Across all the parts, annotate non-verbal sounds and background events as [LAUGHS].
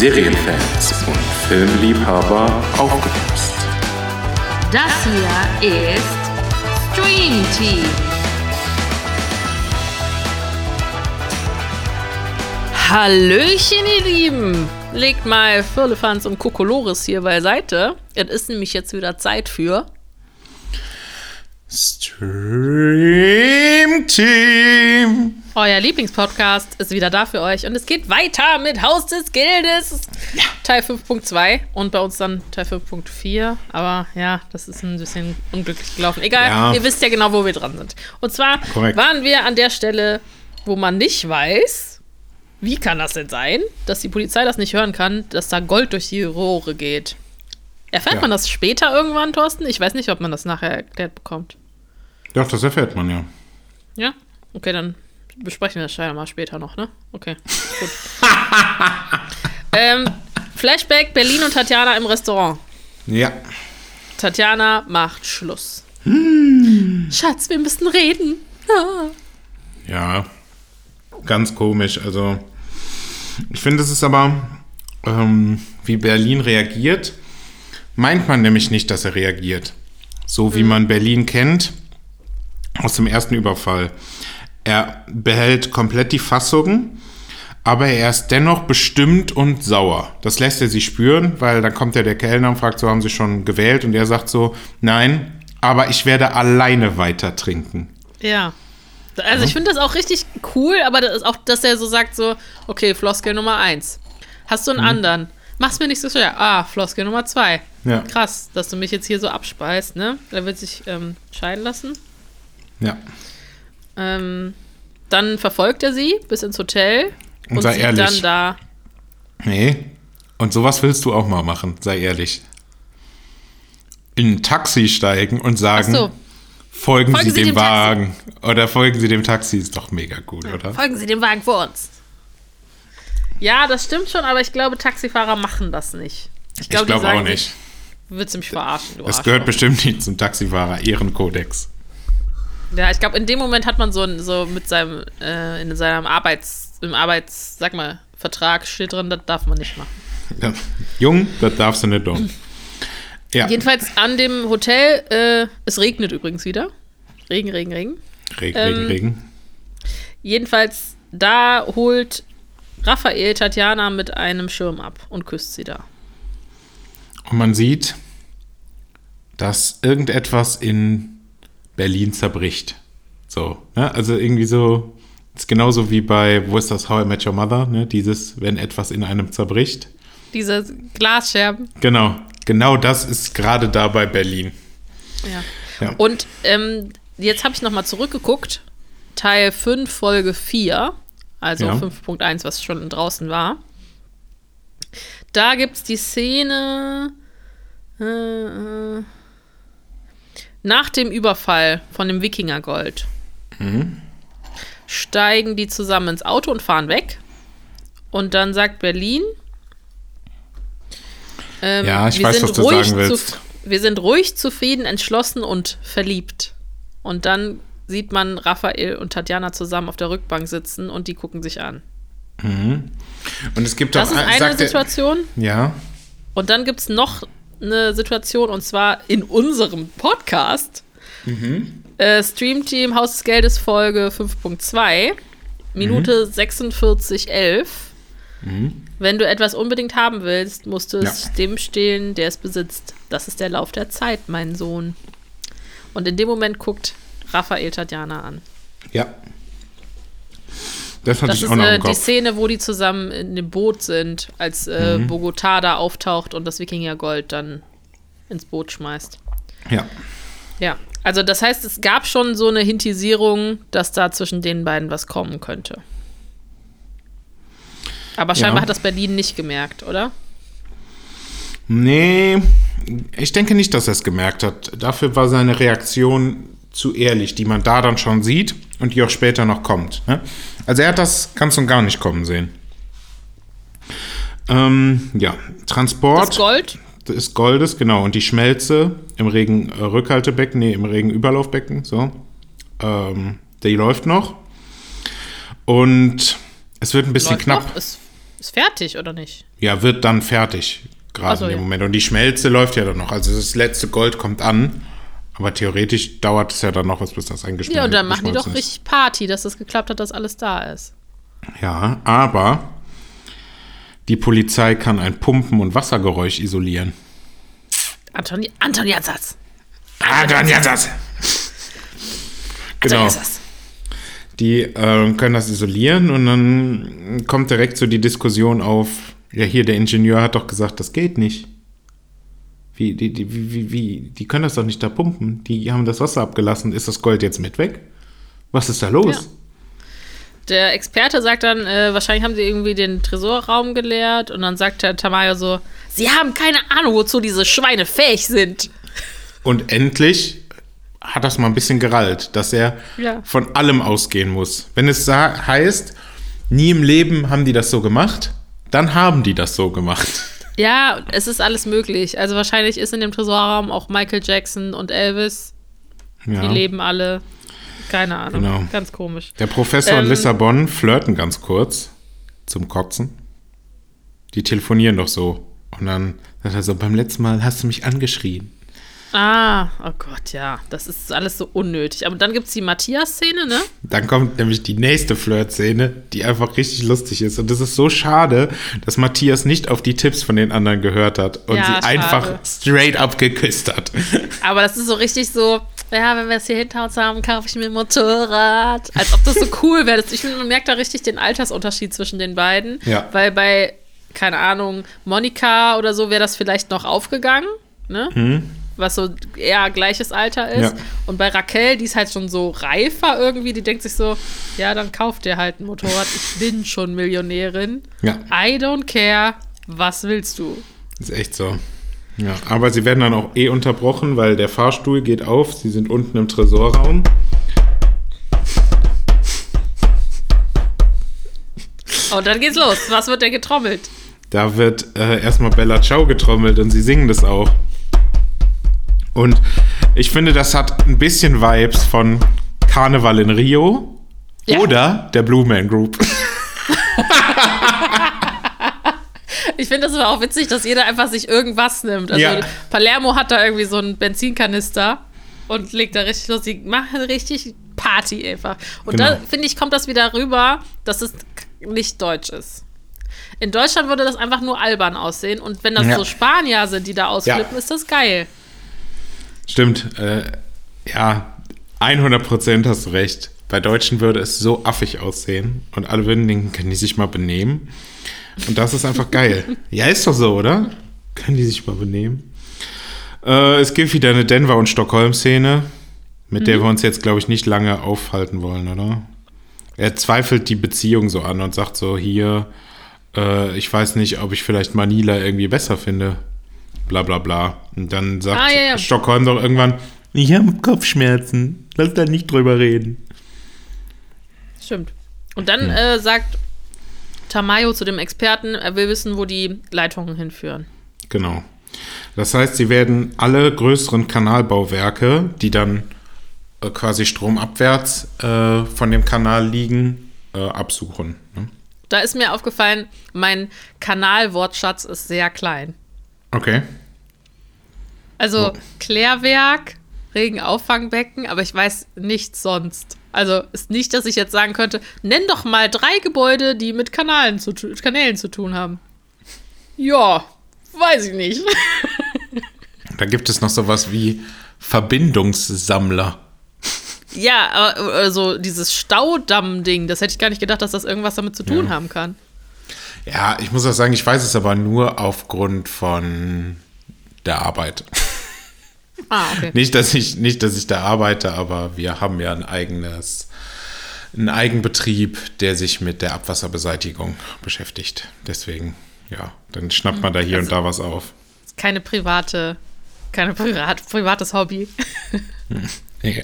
Serienfans und Filmliebhaber aufgepasst. Das hier ist Stream Team. Hallöchen, ihr Lieben! Legt mal Firlefanz und Kokolores hier beiseite. Es ist nämlich jetzt wieder Zeit für Stream Team. Euer Lieblingspodcast ist wieder da für euch und es geht weiter mit Haus des Geldes. Ja. Teil 5.2 und bei uns dann Teil 5.4. Aber ja, das ist ein bisschen unglücklich gelaufen. Egal, Ja. ihr wisst ja genau, wo wir dran sind. Und zwar Korrekt. waren wir an der Stelle, wo man nicht weiß, wie kann das denn sein, dass die Polizei das nicht hören kann, dass da Gold durch die Rohre geht. Erfährt Ja. man das später irgendwann, Thorsten? Ich weiß nicht, ob man das nachher erklärt bekommt. Doch, das erfährt man ja. Ja? Okay, dann besprechen wir das scheinbar mal später noch, ne? Okay, gut. [LAUGHS] ähm, Flashback, Berlin und Tatjana im Restaurant. Ja. Tatjana macht Schluss. Schatz, wir müssen reden. Ah. Ja. Ganz komisch. Also, ich finde, es ist aber, ähm, wie Berlin reagiert, meint man nämlich nicht, dass er reagiert. So wie man Berlin kennt aus dem ersten Überfall. Er behält komplett die Fassung, aber er ist dennoch bestimmt und sauer. Das lässt er sich spüren, weil dann kommt ja der Kellner und fragt, so haben Sie schon gewählt? Und er sagt so, nein, aber ich werde alleine weiter trinken. Ja. Also ich finde das auch richtig cool, aber das ist auch, dass er so sagt so, okay, Floskel Nummer eins. Hast du einen anderen? Mach's mir nicht so schwer. Ah, Floskel Nummer zwei. Ja. Krass, dass du mich jetzt hier so abspeist, ne? Er wird sich ähm, scheiden lassen. Ja. Ähm, dann verfolgt er sie bis ins Hotel Und und, sei sieht ehrlich. dann da. Nee. Und sowas willst du auch mal machen, sei ehrlich. In ein Taxi steigen und sagen, so. folgen, Folgen Sie dem, dem Taxi. Wagen. Oder folgen Sie dem Taxi, ist doch mega gut, oder? Folgen Sie dem Wagen vor uns. Ja, das stimmt schon, aber ich glaube, Taxifahrer machen das nicht. Ich glaube, sagen auch nicht. Willst du mich verarschen, du Das gehört Arschloch. bestimmt nicht zum Taxifahrer, Ehrenkodex. Ja, ich glaube, in dem Moment hat man so, ein- so mit seinem, äh, in seinem Arbeits, im Arbeits, sag mal, Vertrag steht drin, das darf man nicht machen. Ja. Jung, das darfst du nicht tun. Ja, Jedenfalls an dem Hotel, äh, es regnet übrigens wieder. Regen, Regen, Regen. Regen, ähm, Regen, Regen. Jedenfalls, da holt Raphael Tatjana mit einem Schirm ab und küsst sie da. Und man sieht, dass irgendetwas in Berlin zerbricht. So, ne? Also irgendwie so, ist genauso wie bei, wo ist das, How I Met Your Mother, ne? Dieses, wenn etwas in einem zerbricht. Diese Glasscherben. Genau, genau das ist gerade da bei Berlin. Ja. Ja. Und ähm, jetzt habe ich nochmal zurückgeguckt. Teil 5, Folge 4, also Ja. 5.1, was schon draußen war. Da gibt es die Szene äh, äh, nach dem Überfall von dem Wikingergold. Steigen die zusammen ins Auto und fahren weg. Und dann sagt Berlin. ähm, Ja, ich wir weiß, sind was du ruhig sagen willst. wir sind ruhig, zufrieden, entschlossen und verliebt. Und dann sieht man Raphael und Tatjana zusammen auf der Rückbank sitzen und die gucken sich an. Und es gibt Das auch ist eine sagt er- Situation. Ja, Und dann gibt es noch eine Situation, und zwar in unserem Podcast. Äh, Stream Team Haus des Geldes Folge 5.2, Minute 4611. Wenn du etwas unbedingt haben willst, musst du es Ja. dem stehlen, der es besitzt. Das ist der Lauf der Zeit, mein Sohn. Und in dem Moment guckt Raphael Tatjana an. ja. Das hatte Das ich ist auch noch im die. Szene, wo die zusammen in dem Boot sind, als äh, Mhm. Bogotá da auftaucht und das Wikingergold dann ins Boot schmeißt. Ja. Ja, also das heißt, es gab schon so eine Hintisierung, dass da zwischen den beiden was kommen könnte. Aber scheinbar Ja. hat das Berlin nicht gemerkt, oder? Nee, ich denke nicht, dass er es gemerkt hat. Dafür war seine Reaktion zu ehrlich, die man da dann schon sieht und die auch später noch kommt. Ne? Also er hat das ganz und gar nicht kommen sehen. Ähm, ja, Transport Das Gold? des Goldes, genau, und die Schmelze im Regen äh, nee, im Regen Überlaufbecken, so. Ähm, die läuft noch. Und es wird ein bisschen Läuft knapp. noch? Es Ist fertig, oder nicht? Ja, wird dann fertig, gerade so, in dem ja. Moment. Und die Schmelze läuft ja dann noch. Also das letzte Gold kommt an. Aber theoretisch dauert es ja dann noch was, bis das eingeschmolzen Ja, und dann machen die doch ist. richtig Party, dass das geklappt hat, dass alles da ist. Ja, aber die Polizei kann ein Pumpen- und Wassergeräusch isolieren. Antoni, Antoni Ansatz. Ah, dann ja das. Antoni Genau. Die äh, können das isolieren und dann kommt direkt so die Diskussion auf, ja hier, der Ingenieur hat doch gesagt, das geht nicht. Wie, die, die, wie, wie, die können das doch nicht da pumpen. Die haben das Wasser abgelassen. Ist das Gold jetzt mit weg? Was ist da los? Ja. Der Experte sagt dann, äh, wahrscheinlich haben sie irgendwie den Tresorraum geleert und dann sagt der Tamayo so, sie haben keine Ahnung, wozu diese Schweine fähig sind. Und endlich hat das mal ein bisschen gerallt, dass er Ja. von allem ausgehen muss. Wenn es heißt, nie im Leben haben die das so gemacht, dann haben die das so gemacht. Ja, es ist alles möglich. Also wahrscheinlich ist in dem Tresorraum auch Michael Jackson und Elvis. Ja. Die leben alle. Keine Ahnung. Genau. Ganz komisch. Der Professor und Ähm, Lissabon flirten ganz kurz zum Kotzen. Die telefonieren doch so. Und dann sagt er so, beim letzten Mal hast du mich angeschrien. Ah, oh Gott, ja. Das ist alles so unnötig. Aber dann gibt es die Matthias-Szene, ne? Dann kommt nämlich die nächste Flirt-Szene, die einfach richtig lustig ist. Und es ist so schade, dass Matthias nicht auf die Tipps von den anderen gehört hat und Ja, sie schade. einfach straight up geküsst hat. [LAUGHS] Aber das ist so richtig so, ja, wenn wir es hier hinter uns haben, kaufe ich mir ein Motorrad. Als ob das so cool wäre. Ich finde, man merkt da richtig den Altersunterschied zwischen den beiden. Ja. Weil bei, keine Ahnung, Monika oder so wäre das vielleicht noch aufgegangen, ne? Was so eher gleiches Alter ist. Ja. Und bei Raquel, die ist halt schon so reifer irgendwie, die denkt sich so, ja, dann kauft dir halt ein Motorrad. Ich bin schon Millionärin. Ja. I don't care. Was willst du? Ist echt so. Ja, aber sie werden dann auch eh unterbrochen, weil der Fahrstuhl geht auf. Sie sind unten im Tresorraum. Und dann geht's los. Was wird denn getrommelt? Da wird äh, erstmal Bella Ciao getrommelt und sie singen das auch. Und ich finde, das hat ein bisschen Vibes von Karneval in Rio Ja. oder der Blue Man Group. [LAUGHS] Ich finde das aber auch witzig, dass jeder einfach sich irgendwas nimmt. Also Ja. Palermo hat da irgendwie so einen Benzinkanister und legt da richtig los. Die machen richtig Party einfach. Und da Genau. finde ich, kommt das wieder rüber, dass es nicht deutsch ist. In Deutschland würde das einfach nur albern aussehen. Und wenn das Ja. so Spanier sind, die da ausflippen, ist das geil. Stimmt, äh, ja, 100% hast du recht. Bei Deutschen würde es so affig aussehen und alle würden denken, können die sich mal benehmen? Und das ist einfach geil. [LAUGHS] ja, ist doch so, oder? Können die sich mal benehmen? Äh, es gibt wieder eine Denver- und Stockholm-Szene, mit der wir uns jetzt, glaube ich, nicht lange aufhalten wollen, oder? Er zweifelt die Beziehung so an und sagt so, hier, äh, ich weiß nicht, ob ich vielleicht Manila irgendwie besser finde. Bla bla bla. Und dann sagt Ah, ja, ja. Stockholm doch irgendwann, ich habe Kopfschmerzen. Lass da nicht drüber reden. Stimmt. Und dann äh, sagt Tamayo zu dem Experten, er will wissen, wo die Leitungen hinführen. Genau. Das heißt, sie werden alle größeren Kanalbauwerke, die dann äh, quasi stromabwärts äh, von dem Kanal liegen, äh, absuchen. Ne? Da ist mir aufgefallen, mein Kanalwortschatz ist sehr klein. Okay. Also Oh. Klärwerk, Regenauffangbbecken, aber ich weiß nichts sonst. Also ist nicht, dass ich jetzt sagen könnte, nenn doch mal drei Gebäude, die mit Kanalen zu, Kanälen zu tun haben. Ja, weiß ich nicht. [LAUGHS] Da gibt es noch sowas wie Verbindungssammler. ja, aber also dieses Staudamm-Ding, das hätte ich gar nicht gedacht, dass das irgendwas damit zu tun Ja. haben kann. Ja, ich muss auch sagen, ich weiß es aber nur aufgrund von der Arbeit. Ah, okay. [LAUGHS] Nicht, dass ich, nicht, dass ich da arbeite, aber wir haben ja ein eigenes, einen Eigenbetrieb, der sich mit der Abwasserbeseitigung beschäftigt. Deswegen, ja, dann schnappt man da hier und da was auf. Keine private, keine privat, privates Hobby. [LAUGHS]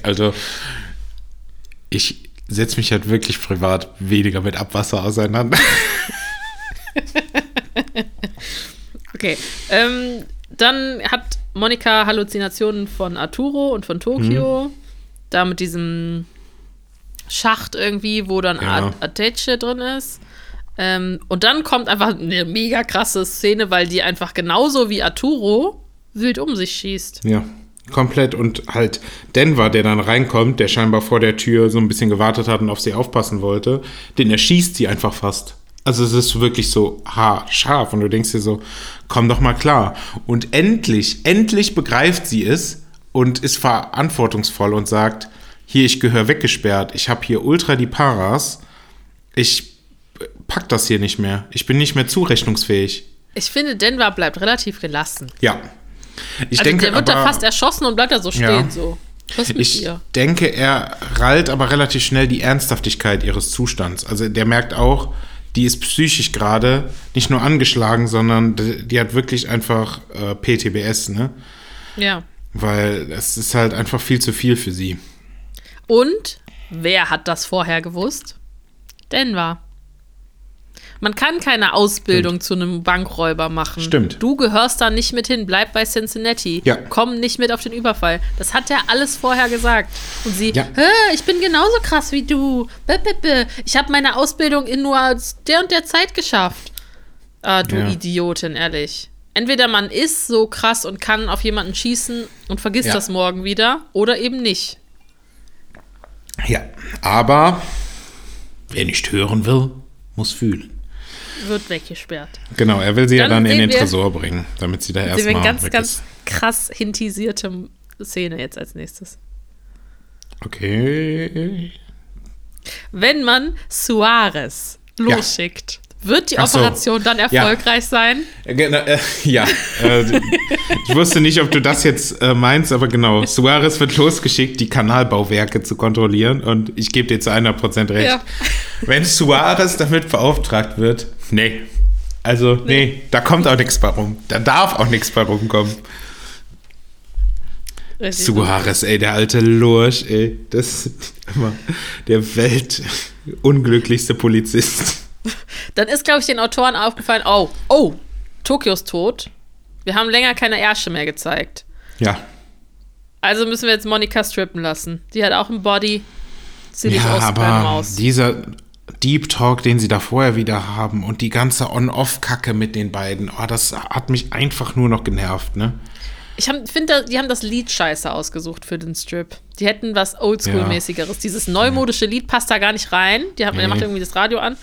Also, ich setze mich halt wirklich privat weniger mit Abwasser auseinander. [LAUGHS] [LAUGHS] Okay. Ähm, dann hat Monika Halluzinationen von Arturo und von Tokio. Da mit diesem Schacht irgendwie, wo dann Ja. ja. Ateche drin ist. Ähm, und dann kommt einfach eine mega krasse Szene, weil die einfach genauso wie Arturo wild um sich schießt. Ja, komplett. Und halt Denver, der dann reinkommt, der scheinbar vor der Tür so ein bisschen gewartet hat und auf sie aufpassen wollte, den erschießt sie einfach fast. Also es ist wirklich so haarscharf und du denkst dir so, komm doch mal klar. Und endlich, endlich begreift sie es und ist verantwortungsvoll und sagt, hier, ich gehöre weggesperrt, ich habe hier ultra die Paras, ich pack das hier nicht mehr, ich bin nicht mehr zurechnungsfähig. Ich finde, Denver bleibt relativ gelassen. Ja. Ich also denke, der wird aber, da fast erschossen und bleibt da so stehen, Ja. so. Was mit Ich dir? denke, er rallt aber relativ schnell die Ernsthaftigkeit ihres Zustands. Also der merkt auch, die ist psychisch gerade nicht nur angeschlagen, sondern die, die hat wirklich einfach äh, PTBS, ne? Ja. Weil es ist halt einfach viel zu viel für sie. Und wer hat das vorher gewusst? Denver. Man kann keine Ausbildung zu einem Bankräuber machen. Stimmt. Du gehörst da nicht mit hin. Bleib bei Cincinnati. Ja. Komm nicht mit auf den Überfall. Das hat er alles vorher gesagt. Und sie, Ja. Ich bin genauso krass wie du. Ich habe meine Ausbildung in nur der und der Zeit geschafft. Ah, du Ja. Idiotin, ehrlich. Entweder man ist so krass und kann auf jemanden schießen und vergisst Ja. das morgen wieder, oder eben nicht. Ja. Aber wer nicht hören will, muss fühlen. Wird weggesperrt. Genau, er will sie ja Dann dann in den wir- Tresor bringen, damit sie da Sehen wir eine erstmal ganz, ganz krass hintisierte Szene jetzt als nächstes. Okay. Wenn man Suarez losschickt, wird die so. Operation dann Ja. erfolgreich sein? Äh, genau, äh, [LAUGHS] ja, äh, ich wusste nicht, ob du das jetzt äh, meinst, aber genau. Suarez wird losgeschickt, die Kanalbauwerke zu kontrollieren und ich gebe dir zu 100% recht. Ja. Wenn Suarez damit beauftragt wird, nee. Also, nee, da kommt auch nichts bei rum. Da darf auch nichts bei rumkommen. Richtig. Suarez, ey, der alte Lurch, ey. Das ist immer der weltunglücklichste Polizist. Dann ist, glaube ich, den Autoren aufgefallen, oh, oh, Tokio ist tot. Wir haben länger keine Ärsche mehr gezeigt. Ja. Also müssen wir jetzt Monika strippen lassen. Die hat auch einen Body. Nicht Ja, aber Maus. dieser Deep Talk, den sie da vorher wieder haben und die ganze On-Off-Kacke mit den beiden, oh, das hat mich einfach nur noch genervt, ne? Ich finde, die haben das Lied scheiße ausgesucht für den Strip. Die hätten was Oldschool-mäßigeres. Dieses neumodische Lied passt da gar nicht rein. Die hat, Der Nee. macht irgendwie das Radio an.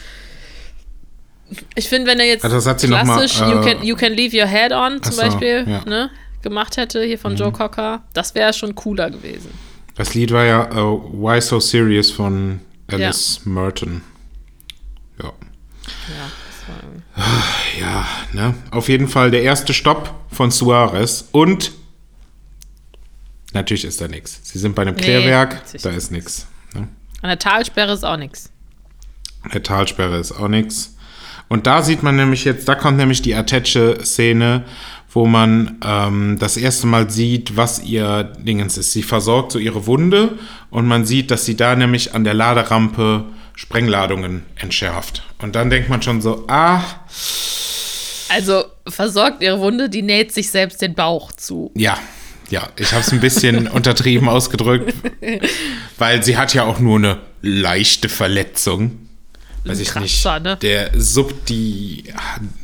Ich finde, wenn er jetzt Also noch mal, klassisch you, äh, can, you Can Leave Your Head On zum Ach so, Beispiel ja. Mhm. ne, gemacht hätte, hier von Joe Cocker, das wäre schon cooler gewesen. Das Lied war ja äh, Why So Serious von Alice Merton. Ja. Ja, das war irgendwie- Ja, ne? Auf jeden Fall der erste Stopp von Suarez und natürlich ist da nichts. Sie sind bei einem Klärwerk, da ist nichts. Ne? An der Talsperre ist auch nichts. Der Talsperre ist auch nichts. Und da sieht man nämlich jetzt, da kommt nämlich die Attache-Szene, wo man ähm, das erste Mal sieht, was ihr Dingens ist. Sie versorgt so ihre Wunde und man sieht, dass sie da nämlich an der Laderampe Sprengladungen entschärft. Und dann denkt man schon so, ah, Also versorgt ihre Wunde, die näht sich selbst den Bauch zu. ja, ja, ich habe es ein bisschen [LAUGHS] untertrieben ausgedrückt, weil sie hat ja auch nur eine leichte Verletzung. Weiß ich Kratzer, nicht. ne? Der suppt die,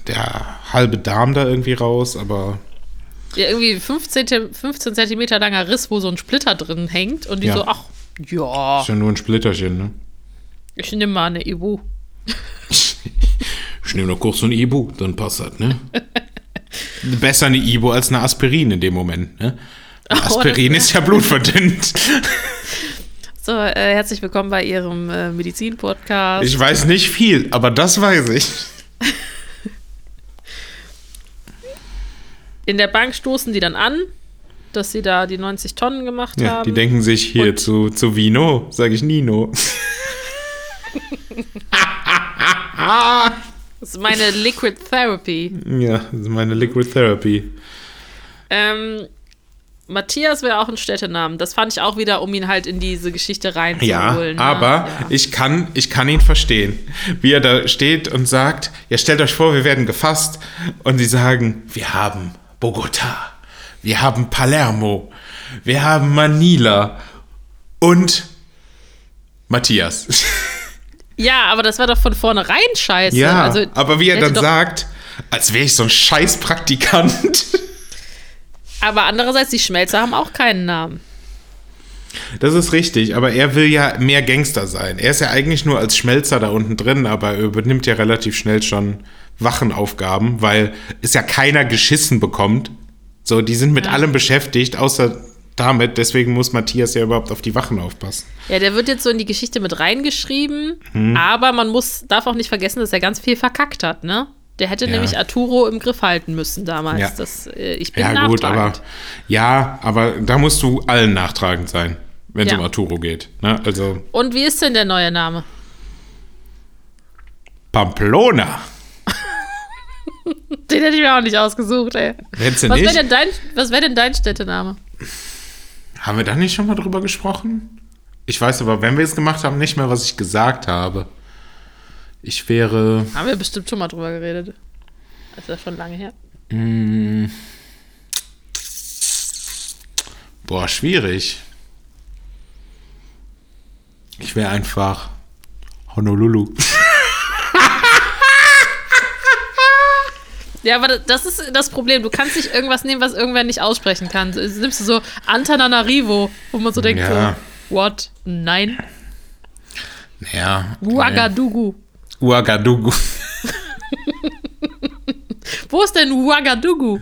der halbe Darm da irgendwie raus, aber Ja, irgendwie 15, Tem- 15 Zentimeter langer Riss, wo so ein Splitter drin hängt und die Ja. so, ach, ja, ist ja nur ein Splitterchen, ne? Ich nehme mal eine Ibu. Ich nehme noch kurz so ein Ibu, dann passt das, ne? [LAUGHS] Besser eine Ibu als eine Aspirin in dem Moment, ne? [LAUGHS] Oh, Aspirin ist ja blutverdünnt. [LAUGHS] So, äh, herzlich willkommen bei Ihrem äh, Medizin-Podcast. Ich weiß nicht viel, aber das weiß ich. In der Bank stoßen die dann an, dass sie da die 90 Tonnen gemacht Ja, haben. die denken sich hier Und- zu, zu Vino, sage ich Nino. Das ist meine Liquid Therapy. Ja, das ist meine Liquid Therapy. Ähm, Matthias wäre auch ein Städtenamen. Das fand ich auch wieder, um ihn halt in diese Geschichte Ja, reinzuholen. ne? aber Ja. ich, kann, ich kann ihn verstehen. Wie er da steht und sagt, ja, stellt euch vor, wir werden gefasst. Und sie sagen, wir haben Bogota, wir haben Palermo, wir haben Manila und Matthias. [LAUGHS] Ja, aber das war doch von vornherein scheiße. Ja, also, aber wie er dann sagt, als wäre ich so ein scheiß Praktikant. [LAUGHS] Aber andererseits, die Schmelzer haben auch keinen Namen. Das ist richtig, aber er will ja mehr Gangster sein. Er ist ja eigentlich nur als Schmelzer da unten drin, aber er übernimmt ja relativ schnell schon Wachenaufgaben, weil es ja keiner geschissen bekommt. So, die sind mit allem beschäftigt, außer damit. Deswegen muss Matthias ja überhaupt auf die Wachen aufpassen. Ja, der wird jetzt so in die Geschichte mit reingeschrieben, Hm. aber man muss, darf auch nicht vergessen, dass er ganz viel verkackt hat, ne? Der hätte Ja. nämlich Arturo im Griff halten müssen damals. Ja. Das, äh, ich bin Ja, gut, aber ja, aber da musst du allen nachtragend sein, wenn es Ja. um Arturo geht. Ne? Also Und wie ist denn der neue Name? Pamplona. [LAUGHS] Den hätte ich mir auch nicht ausgesucht, ey. Hättest du Was wäre denn, dein, wär denn dein Städtename? Haben wir da nicht schon mal drüber gesprochen? Ich weiß aber, wenn wir es gemacht haben, nicht mehr, was ich gesagt habe. Ich wäre. Haben wir bestimmt schon mal drüber geredet. Das ist ja schon lange her. Boah, schwierig. Ich wäre einfach Honolulu. [LAUGHS] Ja, aber das ist das Problem. Du kannst nicht irgendwas nehmen, was irgendwer nicht aussprechen kann. So, Nimmst du so Antananarivo, wo man so denkt, Ja. so, what? Nein. Ja. Ouagadougou. Ouagadougou. [LAUGHS] Wo ist denn Ouagadougou?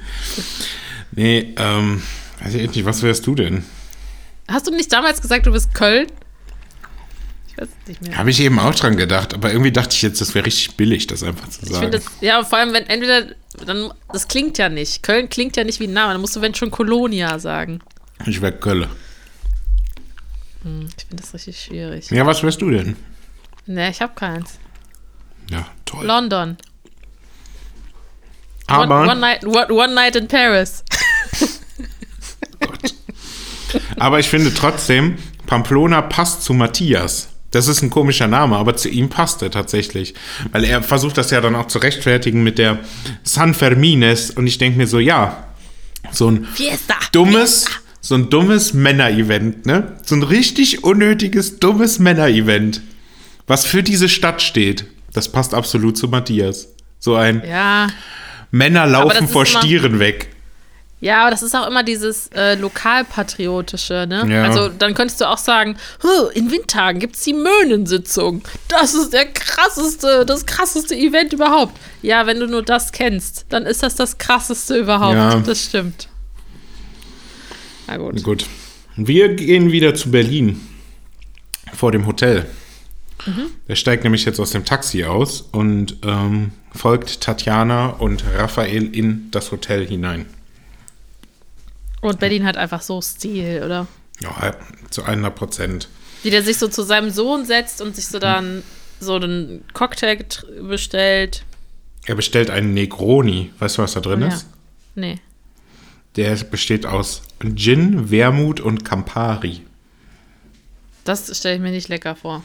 Nee, ähm, weiß ich nicht, was wärst du denn? Hast du nicht damals gesagt, du bist Köln? Ich weiß es nicht mehr. Habe ich eben auch dran gedacht, aber irgendwie dachte ich jetzt, das wäre richtig billig, das einfach zu sagen. das, ja, vor allem, wenn entweder, dann, das klingt ja nicht. Köln klingt ja nicht wie ein Name. Dann musst du, wenn schon, Kolonia sagen. ich wäre Kölle. Hm, Ich finde das richtig schwierig. Ja, was wärst du denn? Nee, ich habe keins. Ja, toll. London. aber, One, one, night, one, one night in Paris. [LAUGHS] Aber ich finde trotzdem, Pamplona passt zu Matthias. Das ist ein komischer Name, aber zu ihm passt er tatsächlich. Weil er versucht das ja dann auch zu rechtfertigen mit der San Fermines. Und ich denke mir so, ja, so ein Fiesta. dummes, so ein dummes Männer-Event, ne? So ein richtig unnötiges, dummes Männer-Event. Was für diese Stadt steht. Das passt absolut zu Matthias. So ein Ja. Männer laufen vor Stieren weg. Ja, aber das ist auch immer dieses äh, lokalpatriotische, ne? Ja. Also dann könntest du auch sagen, "Huh, in Windtagen gibt's die Möhnensitzung. Das ist der krasseste, das krasseste Event überhaupt. Ja, wenn du nur das kennst, dann ist das das krasseste überhaupt. Ja. Das stimmt. Na gut. Gut. Wir gehen wieder zu Berlin. Vor dem Hotel. Mhm. Er steigt nämlich jetzt aus dem Taxi aus und ähm, folgt Tatjana und Raphael in das Hotel hinein. Und Berlin hat einfach so Stil, oder? Ja, zu 100 Prozent. Wie der sich so zu seinem Sohn setzt und sich so dann so einen Cocktail bestellt. Er bestellt einen Negroni. Weißt du, was da drin Ja. ist? Nee. Der besteht aus Gin, Wermut und Campari. Das stelle ich mir nicht lecker vor.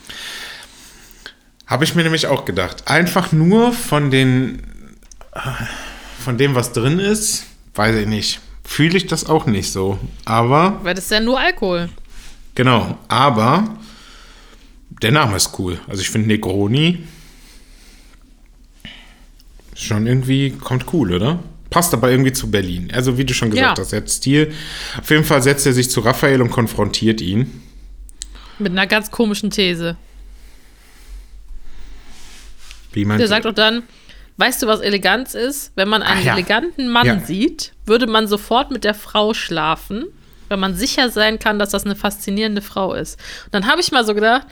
Habe ich mir nämlich auch gedacht. Einfach nur von den von dem, was drin ist, weiß ich nicht. Fühle ich das auch nicht so. Aber, Weil das ist ja nur Alkohol. genau, aber der Name ist cool. Also ich finde Negroni schon irgendwie, kommt cool, oder? Passt aber irgendwie zu Berlin. Also wie du schon gesagt Ja. hast, er hat Stil. Auf jeden Fall setzt er sich zu Raphael und konfrontiert ihn. Mit einer ganz komischen These. Wie man Der sagt auch dann, weißt du, was Eleganz ist? Wenn man einen Ah, ja. eleganten Mann Ja. sieht, würde man sofort mit der Frau schlafen, weil man sicher sein kann, dass das eine faszinierende Frau ist. Und dann habe ich mal so gedacht,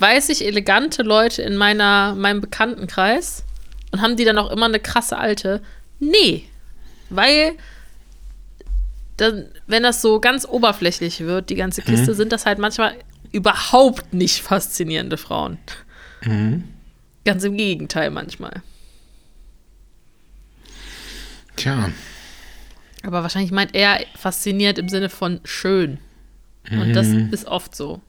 weiß ich elegante Leute in meiner, meinem Bekanntenkreis und haben die dann auch immer eine krasse Alte? Nee, weil dann, wenn das so ganz oberflächlich wird, die ganze Kiste, sind das halt manchmal überhaupt nicht faszinierende Frauen. Ganz im Gegenteil manchmal. Tja, Aber wahrscheinlich meint er fasziniert im Sinne von schön. Und das ist oft so.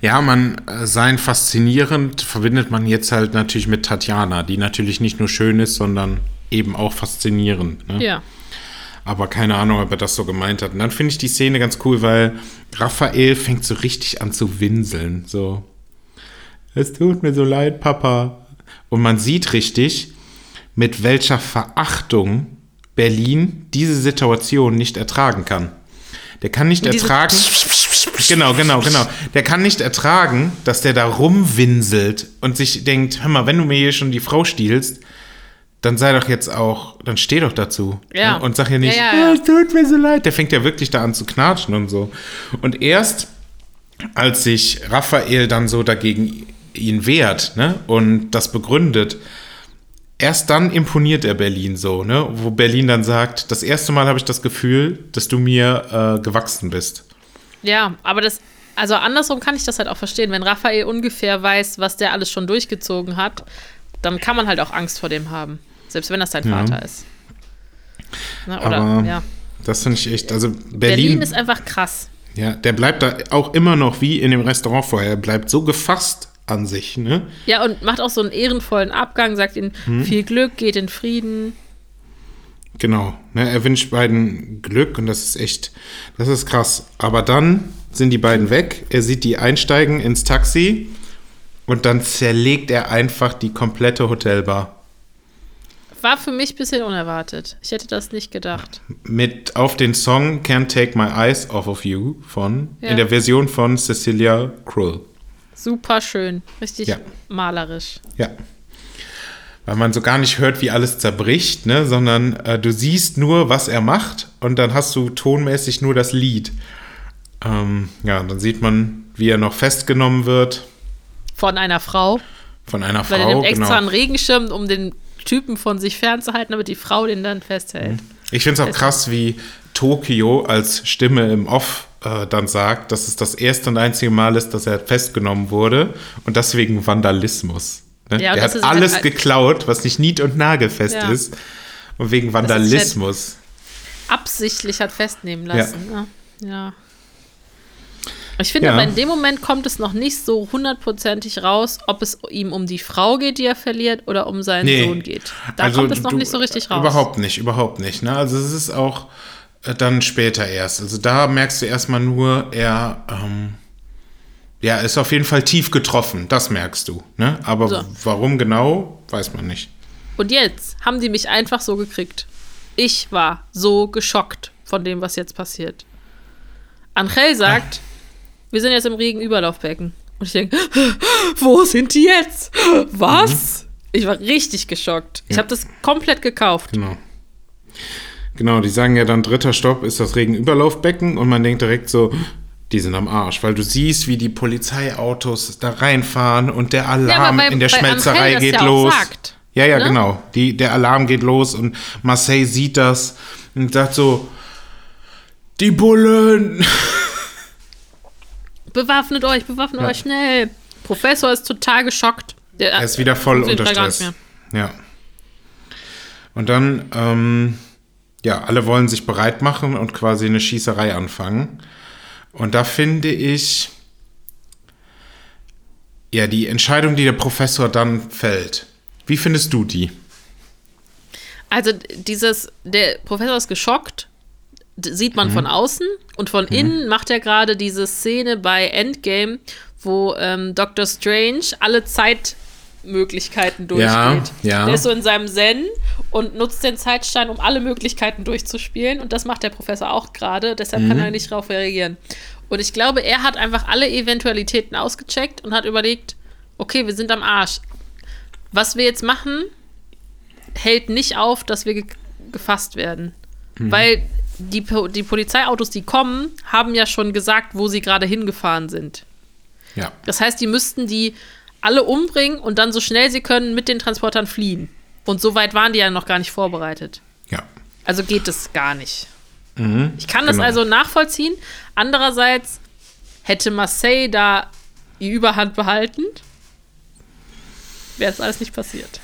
Ja, man, äh, sein faszinierend verbindet man jetzt halt natürlich mit Tatjana, die natürlich nicht nur schön ist, sondern eben auch faszinierend. Ne? Ja. Aber keine Ahnung, ob er das so gemeint hat. Und dann finde ich die Szene ganz cool, weil Raphael fängt so richtig an zu winseln. So. es tut mir so leid, Papa. Und man sieht richtig, mit welcher Verachtung Berlin diese Situation nicht ertragen kann. Der kann nicht ertragen. Genau, genau, genau. Der kann nicht ertragen, dass der da rumwinselt und sich denkt, hör mal, wenn du mir hier schon die Frau stiehlst, dann sei doch jetzt auch, dann steh doch dazu. Ja. Und sag ja nicht, Ja, ja, ja. "Oh, es tut mir so leid. Der fängt ja wirklich da an zu knatschen und so. Und erst, als sich Raphael dann so dagegen ihn wehrt ne, und das begründet, erst dann imponiert er Berlin so, ne, wo Berlin dann sagt, das erste Mal habe ich das Gefühl, dass du mir äh, gewachsen bist. Ja, aber das, also andersrum kann ich das halt auch verstehen. Wenn Raphael ungefähr weiß, was der alles schon durchgezogen hat, dann kann man halt auch Angst vor dem haben. Selbst wenn das dein Vater ist. Na, oder, Aber ja. das finde ich echt, also Berlin, Berlin, ist einfach krass. ja, der bleibt da auch immer noch wie in dem Restaurant vorher, er bleibt so gefasst an sich, ne? Ja, und macht auch so einen ehrenvollen Abgang, sagt ihnen Hm. viel Glück, geht in Frieden. Genau, ne, er wünscht beiden Glück und das ist echt, das ist krass. Aber dann sind die beiden weg, er sieht die einsteigen ins Taxi und dann zerlegt er einfach die komplette Hotelbar. War für mich ein bisschen unerwartet. Ich hätte das nicht gedacht. Mit auf den Song Can't Take My Eyes Off of You von, Ja. in der Version von Cecilia Krull. Super schön. Richtig Ja. malerisch. Ja. Weil man so gar nicht hört, wie alles zerbricht, ne? sondern äh, du siehst nur, was er macht und dann hast du tonmäßig nur das Lied. Ähm, ja, dann sieht man, wie er noch festgenommen wird Von einer Frau. von einer Weil er Frau. nimmt extra Genau. einen Regenschirm, um den Typen von sich fernzuhalten, damit die Frau den dann festhält. Ich finde es auch krass, wie Tokio als Stimme im Off äh, dann sagt, dass es das erste und einzige Mal ist, dass er festgenommen wurde und deswegen Vandalismus. Ne? Ja, das hat halt alles halt- geklaut, was nicht nied- und nagelfest Ja. ist. Und wegen halt- Vandalismus. Absichtlich hat festnehmen Ja. lassen. Ne? Ja. Ich finde Ja. aber in dem Moment kommt es noch nicht so hundertprozentig raus, ob es ihm um die Frau geht, die er verliert, oder um seinen Nee. Sohn geht. Da Also kommt es noch du- nicht so richtig raus. Überhaupt nicht, überhaupt nicht. Ne? Also es ist auch dann später erst. Also da merkst du erstmal nur, er ähm, ja, ist auf jeden Fall tief getroffen. Das merkst du. Ne? Aber So. warum genau, weiß man nicht. Und jetzt haben die mich einfach so gekriegt. Ich war so geschockt von dem, was jetzt passiert. Angel sagt, wir sind jetzt im Regenüberlaufbecken. Und ich denke, [GASPS] wo sind die jetzt? Was? Ich war richtig geschockt. Ich Ja. habe das komplett gekauft. Genau. Genau, die sagen ja dann, dritter Stopp ist das Regenüberlaufbecken und man denkt direkt so, die sind am Arsch, weil du siehst, wie die Polizeiautos da reinfahren und der Alarm weil- in der Schmelzerei geht ja los. sagt, ja, ja, ne? genau. Die, der Alarm geht los und Marseille sieht das und sagt so, die Bullen. [LAUGHS] Bewaffnet euch, bewaffnet Ja. euch schnell. Professor ist total geschockt. Der, Er ist wieder voll unter Stress. Ja. Und dann, ähm, ja, alle wollen sich bereit machen und quasi eine Schießerei anfangen. Und da finde ich, ja, die Entscheidung, die der Professor dann fällt. Wie findest du die? Also dieses, der Professor ist geschockt, sieht man von außen und von innen macht er gerade diese Szene bei Endgame, wo ähm, Doctor Strange alle Zeitmöglichkeiten durchgeht. Ja, ja. Der ist so in seinem Zen und nutzt den Zeitstein, um alle Möglichkeiten durchzuspielen und das macht der Professor auch gerade, deshalb kann er nicht darauf reagieren. Und ich glaube, er hat einfach alle Eventualitäten ausgecheckt und hat überlegt, okay, wir sind am Arsch. Was wir jetzt machen, hält nicht auf, dass wir ge gefasst werden. Weil die, die Polizeiautos, die kommen, haben ja schon gesagt, wo sie gerade hingefahren sind. Ja. Das heißt, die müssten die alle umbringen und dann so schnell sie können mit den Transportern fliehen. Und so weit waren die ja noch gar nicht vorbereitet. Ja. Also geht es gar nicht. Mhm. Ich kann das Genau. also nachvollziehen. Andererseits hätte Marseille da die Überhand behalten, wäre es alles nicht passiert.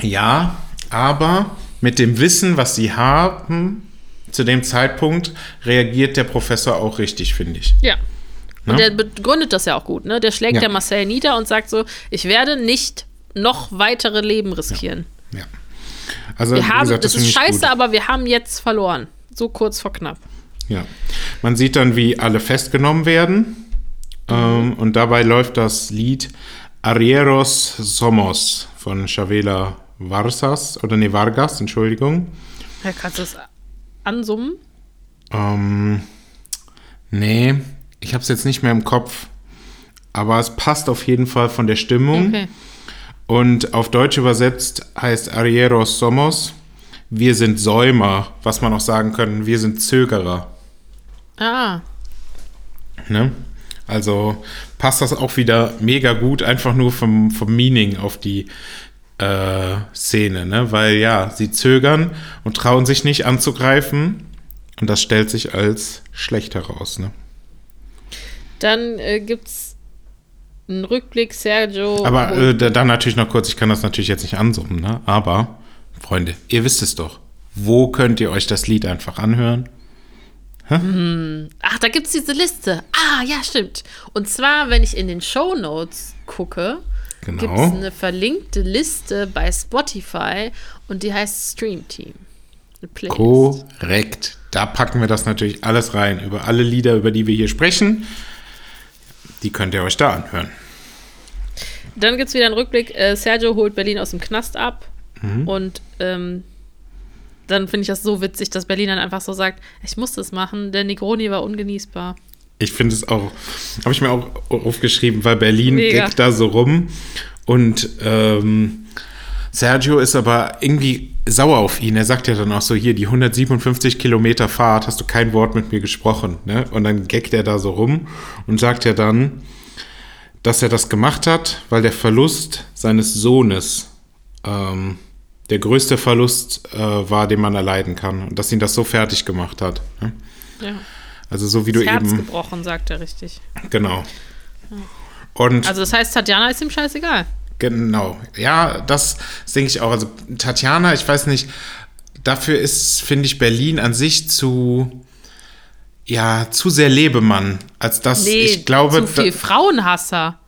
Ja, aber mit dem Wissen, was sie haben, zu dem Zeitpunkt reagiert der Professor auch richtig, finde ich. Ja. Und Ne? der begründet das ja auch gut, ne? Der schlägt Ja. ja Marcel nieder und sagt so, ich werde nicht noch weitere Leben riskieren. Ja. Also, Wir haben, gesagt, das finde ist scheiße, gut. aber wir haben jetzt verloren. So kurz vor knapp. Ja. Man sieht dann, wie alle festgenommen werden Ähm, und dabei läuft das Lied Arrieros Somos von Chavela Varsas oder ne Vargas, Entschuldigung. Ja, kannst du das ansummen? Ähm, nee, ich habe es jetzt nicht mehr im Kopf. Aber es passt auf jeden Fall von der Stimmung. Okay. Und auf Deutsch übersetzt heißt Arrieros Somos, wir sind Säumer, was man auch sagen können, wir sind Zögerer. Ah, Ne? Also passt das auch wieder mega gut, einfach nur vom, vom Meaning auf die äh, Szene, ne? Weil ja, sie zögern und trauen sich nicht anzugreifen. Und das stellt sich als schlecht heraus, ne? Dann äh, gibt's einen Rückblick, Sergio. Aber äh, da- dann natürlich noch kurz, ich kann das natürlich jetzt nicht ansummen, ne? Aber, Freunde, ihr wisst es doch. Wo könnt ihr euch das Lied einfach anhören? Ach, da gibt's diese Liste. Ah, ja, stimmt. Und zwar, wenn ich in den Show Notes gucke, Genau. gibt es eine verlinkte Liste bei Spotify und die heißt Stream Team. Korrekt. Da packen wir das natürlich alles rein. Über alle Lieder, über die wir hier sprechen. Die könnt ihr euch da anhören. Dann gibt es wieder einen Rückblick. Äh, Sergio holt Berlin aus dem Knast ab. Mhm. Und ähm, dann finde ich das so witzig, dass Berlin dann einfach so sagt: Ich muss das machen, denn Negroni war ungenießbar. Ich finde es auch, habe ich mir auch aufgeschrieben, weil Berlin Mega. geckt da so rum und ähm, Sergio ist aber irgendwie sauer auf ihn. Er sagt ja dann auch so, hier, die 157 Kilometer Fahrt, hast du kein Wort mit mir gesprochen. Ne? Und dann geckt er da so rum und sagt ja dann, dass er das gemacht hat, weil der Verlust seines Sohnes ähm, der größte Verlust äh, war, den man erleiden kann. Und dass ihn das so fertig gemacht hat. Ne? Ja. Also so wie du Das Herz eben... gebrochen, sagt er richtig. Genau. Und Also, das heißt, Tatjana ist ihm scheißegal. Genau, ja, das, denke ich auch. Also Tatjana, ich weiß nicht, dafür ist, finde ich, Berlin an sich zu, ja, zu sehr Lebemann, als dass Nee, ich glaube, zu viel da, Frauenhasser.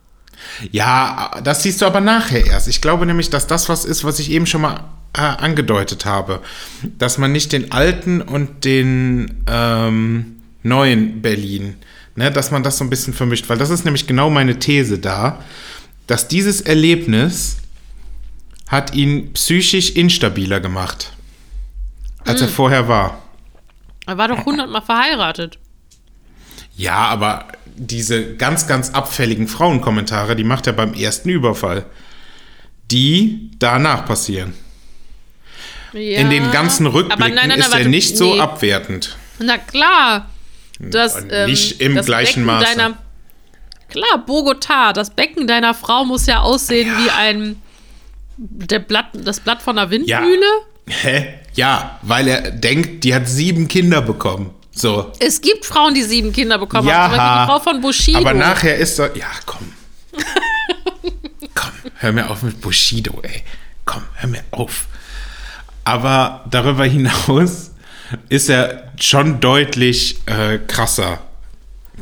ja, das siehst du aber nachher erst. Ich glaube nämlich, dass das was ist, was ich eben schon mal äh, angedeutet habe, dass man nicht den alten und den ähm, neuen Berlin, ne, dass man das so ein bisschen vermischt, weil das ist nämlich genau meine These da, dass dieses Erlebnis hat ihn psychisch instabiler gemacht, als er vorher war. Er war doch hundertmal verheiratet. Ja, aber diese ganz, ganz abfälligen Frauenkommentare, die macht er beim ersten Überfall. Die danach passieren. Ja. In den ganzen Rückblicken nein, nein, ist warte, er nicht so nee. abwertend. Na klar. Das, ähm, nicht im das gleichen Becken Maße. Deiner, klar, Bogotá, das Becken deiner Frau muss ja aussehen wie ein der Blatt, das Blatt von einer Windmühle. Hä? Ja, weil er denkt, die hat sieben Kinder bekommen. So. Es gibt Frauen, die sieben Kinder bekommen Ja. haben. Zum Beispiel die Frau von Bushido. Aber nachher ist er. Ja, komm. [LAUGHS] komm, hör mir auf mit Bushido, ey. Komm, hör mir auf. Aber darüber hinaus ist er schon deutlich äh, krasser.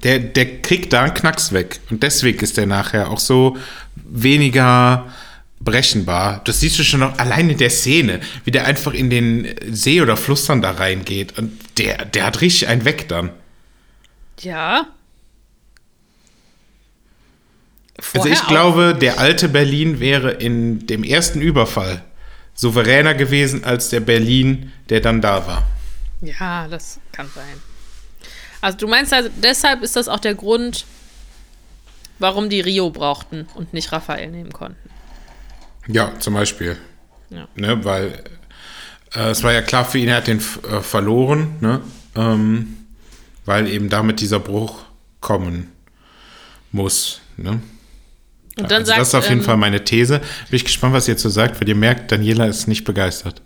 Der, der kriegt da einen Knacks weg. Und deswegen ist er nachher auch so weniger brechenbar. Das siehst du schon noch allein in der Szene, wie der einfach in den See oder Fluss dann da reingeht. Und der, der hat richtig einen weg dann. Ja. Also Vorher ich auch. glaube, der alte Berlin wäre in dem ersten Überfall souveräner gewesen als der Berlin, der dann da war. Ja, das kann sein. Also du meinst also, deshalb ist das auch der Grund, warum die Rio brauchten und nicht Raphael nehmen konnten. Ja, zum Beispiel. Ja. Ne, weil äh, es war ja klar für ihn, er hat den äh, verloren, ne? ähm, weil eben damit dieser Bruch kommen muss. Ne? Und dann also sagt, das ist auf jeden ähm, Fall meine These. Bin ich gespannt, was ihr dazu sagt, weil ihr merkt, Daniela ist nicht begeistert.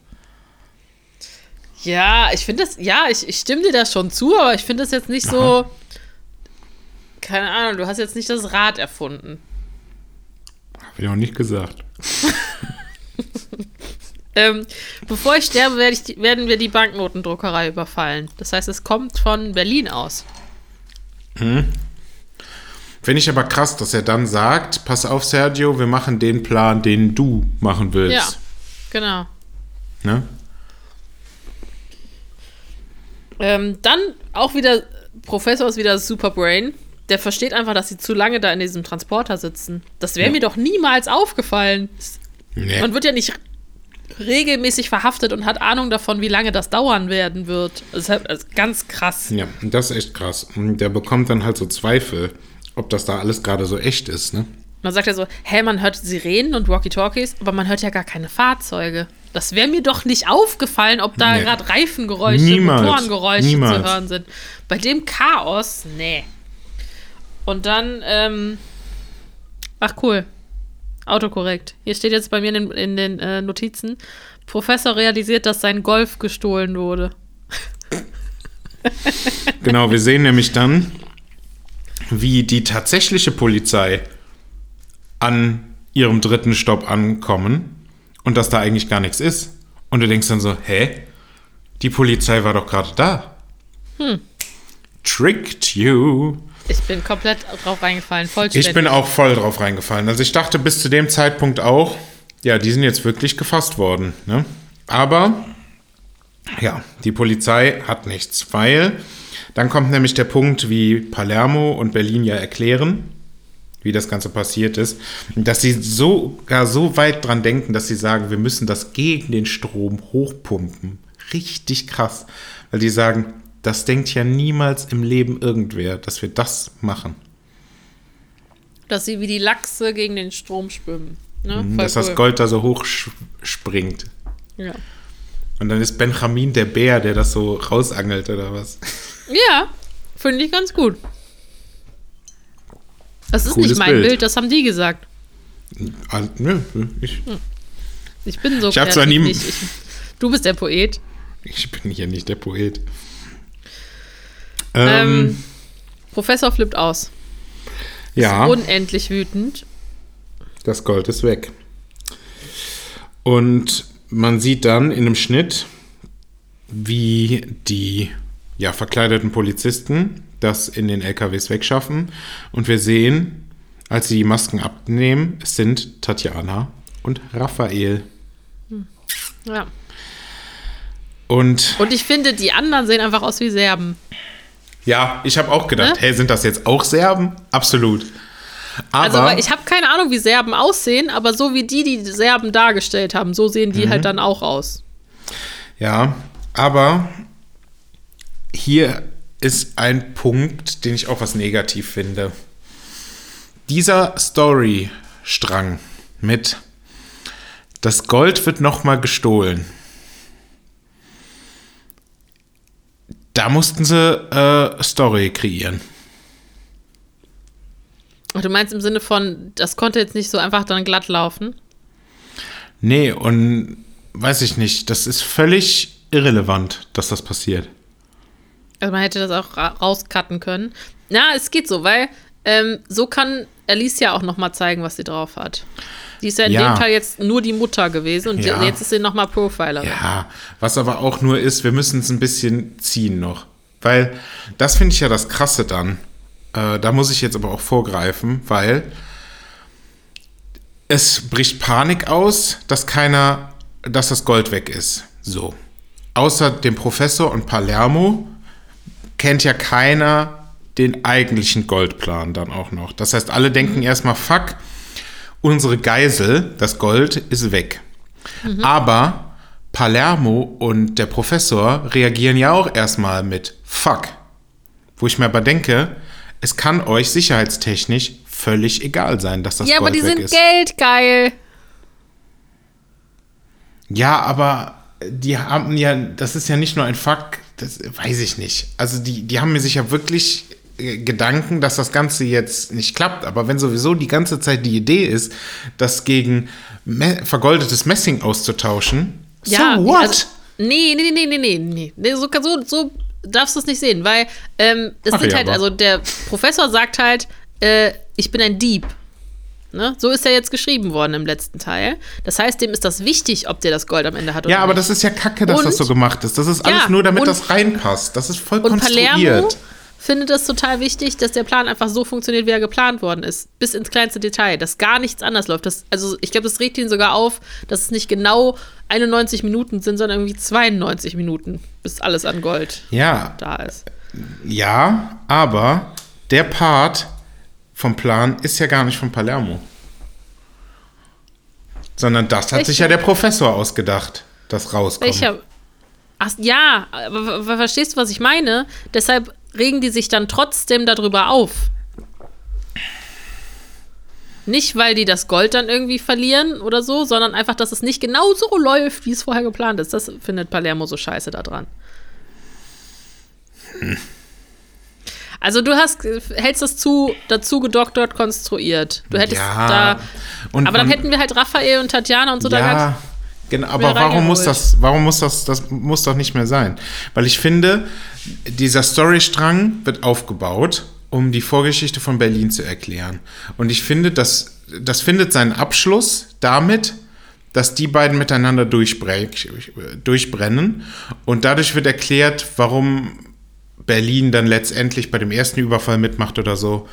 Ja, ich finde das, ja, ich, ich stimme dir da schon zu, aber ich finde das jetzt nicht so. Keine Ahnung, du hast jetzt nicht das Rad erfunden. Hab ich auch nicht gesagt. [LAUGHS] Ähm, bevor ich sterbe, werde ich werden wir die Banknotendruckerei überfallen. Das heißt, es kommt von Berlin aus. Finde ich aber krass, dass er dann sagt, pass auf, Sergio, wir machen den Plan, den du machen willst. Ja, genau. Ne? Ähm, dann auch wieder, Professor ist wieder Superbrain. der versteht einfach, dass sie zu lange da in diesem Transporter sitzen. Das wäre Ja. mir doch niemals aufgefallen. Nee. Man wird ja nicht regelmäßig verhaftet und hat Ahnung davon, wie lange das dauern werden wird. Das ist, halt, das ist ganz krass. Ja, das ist echt krass. Und der bekommt dann halt so Zweifel, ob das da alles gerade so echt ist, ne? Man sagt ja so, hä, man hört Sirenen und Walkie-Talkies, aber man hört ja gar keine Fahrzeuge. Das wäre mir doch nicht aufgefallen, ob da Nee. gerade Reifengeräusche, Niemals. Motorengeräusche Niemals. zu hören sind. Bei dem Chaos, nee. Und dann, ähm, ach cool, autokorrekt. Hier steht jetzt bei mir in den, in den äh, Notizen, Professor realisiert, dass sein Golf gestohlen wurde. [LAUGHS] Genau, wir sehen nämlich dann, wie die tatsächliche Polizei an ihrem dritten Stopp ankommen und dass da eigentlich gar nichts ist. Und du denkst dann so, hä? Die Polizei war doch gerade da. Tricked you. Ich bin komplett drauf reingefallen, vollständig. Ich bin auch voll drauf reingefallen. Also ich dachte bis zu dem Zeitpunkt auch, ja, die sind jetzt wirklich gefasst worden. Ne? Aber ja, die Polizei hat nichts, weil dann kommt nämlich der Punkt, wie Palermo und Berlin ja erklären, wie das Ganze passiert ist, dass sie sogar so weit dran denken, dass sie sagen, wir müssen das gegen den Strom hochpumpen. Richtig krass, weil die sagen, das denkt ja niemals im Leben irgendwer, dass wir das machen. dass sie wie die Lachse gegen den Strom schwimmen. Ne? Mhm, dass das cool. Gold da so hoch springt. Ja. Und dann ist Benjamin der Bär, der das so rausangelt oder was. Ja, finde ich ganz gut. Das ist Cooles nicht mein Bild. Bild. das haben die gesagt. Ah, nö, ich, Ich bin so Ich hab zwar kreativ nie- nicht. Ich, du bist der Poet. ich bin hier nicht der Poet. Ähm, Ähm, Professor flippt aus. ja, Unendlich wütend. das Gold ist weg. Und man sieht dann in einem Schnitt, wie die ja, verkleideten Polizisten das in den LKWs wegschaffen. Und wir sehen, als sie die Masken abnehmen, es sind Tatjana und Raphael. Ja. Und Und ich finde, die anderen sehen einfach aus wie Serben. ja, ich habe auch gedacht, Ne? hey, sind das jetzt auch Serben? Absolut. Aber Also, ich habe keine Ahnung, wie Serben aussehen, aber so wie die, die Serben dargestellt haben, so sehen die Mhm. halt dann auch aus. Ja, aber hier ist ein Punkt, den ich auch was negativ finde. Dieser Storystrang mit das Gold wird nochmal gestohlen. Da mussten sie äh, Story kreieren. Ach, Du meinst im Sinne von, das konnte jetzt nicht so einfach dann glatt laufen? Nee, und weiß ich nicht, das ist völlig irrelevant, dass das passiert. Also man hätte das auch ra rauscutten können. Na, es geht so, weil ähm, so kann Alicia auch noch mal zeigen, was sie drauf hat. Die ist ja in Ja. dem Fall jetzt nur die Mutter gewesen und Ja. jetzt ist sie noch mal Profilerin. Ja, was aber auch nur ist, wir müssen es ein bisschen ziehen noch. Weil das finde ich ja das Krasse dann. Äh, da muss ich jetzt aber auch vorgreifen, weil es bricht Panik aus, dass keiner, dass das Gold weg ist. So. Außer dem Professor und Palermo kennt ja keiner den eigentlichen Goldplan dann auch noch. Das heißt, alle denken erstmal, fuck, unsere Geisel, das Gold, ist weg. Aber Palermo und der Professor reagieren ja auch erstmal mit Fuck. Wo ich mir aber denke, es kann euch sicherheitstechnisch völlig egal sein, dass das Ja, Gold aber die weg sind ist. geldgeil. Ja, aber die haben ja, das ist ja nicht nur ein Fuck, das weiß ich nicht. Also die, die haben mir sicher wirklich äh, Gedanken, dass das Ganze jetzt nicht klappt. Aber wenn sowieso die ganze Zeit die Idee ist, das gegen me vergoldetes Messing auszutauschen, Ja, so what? Also, nee, nee, nee, nee, nee, nee. nee so, so, so darfst du es nicht sehen, weil ähm, es Ach sind ja, halt, aber- also der Professor sagt halt, äh, ich bin ein Dieb. Ne? So ist er jetzt geschrieben worden im letzten Teil. Das heißt, dem ist das wichtig, ob der das Gold am Ende hat oder ja, aber nicht. das ist ja kacke, dass Und- das so gemacht ist. Das ist Ja, alles nur, damit und- das reinpasst. Das ist voll Und Palermo konstruiert. findet es total wichtig, dass der Plan einfach so funktioniert, wie er geplant worden ist. Bis ins kleinste Detail. Dass gar nichts anders läuft. Das, also ich glaube, das regt ihn sogar auf, dass es nicht genau 91 Minuten sind, sondern irgendwie 92 Minuten, bis alles an Gold Ja, da ist. Ja, aber der Part vom Plan ist ja gar nicht von Palermo. Sondern das hat sich ja der Professor ausgedacht, das rauskommt. Welcher? Ach ja, aber ver- verstehst du, was ich meine? Deshalb regen die sich dann trotzdem darüber auf. Nicht, weil die das Gold dann irgendwie verlieren oder so, sondern einfach, dass es nicht genau so läuft, wie es vorher geplant ist. Das findet Palermo so scheiße daran. Also du hast, hältst das zu, dazu gedoktert konstruiert. Du hättest Ja, da. und aber dann hätten wir halt Raphael und Tatjana und so da ja, gehabt. genau, mehr aber warum muss das, warum muss das, das muss doch nicht mehr sein? Weil ich finde, dieser Storystrang wird aufgebaut, um die Vorgeschichte von Berlin zu erklären. Und ich finde, das, das findet seinen Abschluss damit, dass die beiden miteinander durchbre durchbrennen. Und dadurch wird erklärt, warum Berlin dann letztendlich bei dem ersten Überfall mitmacht oder so.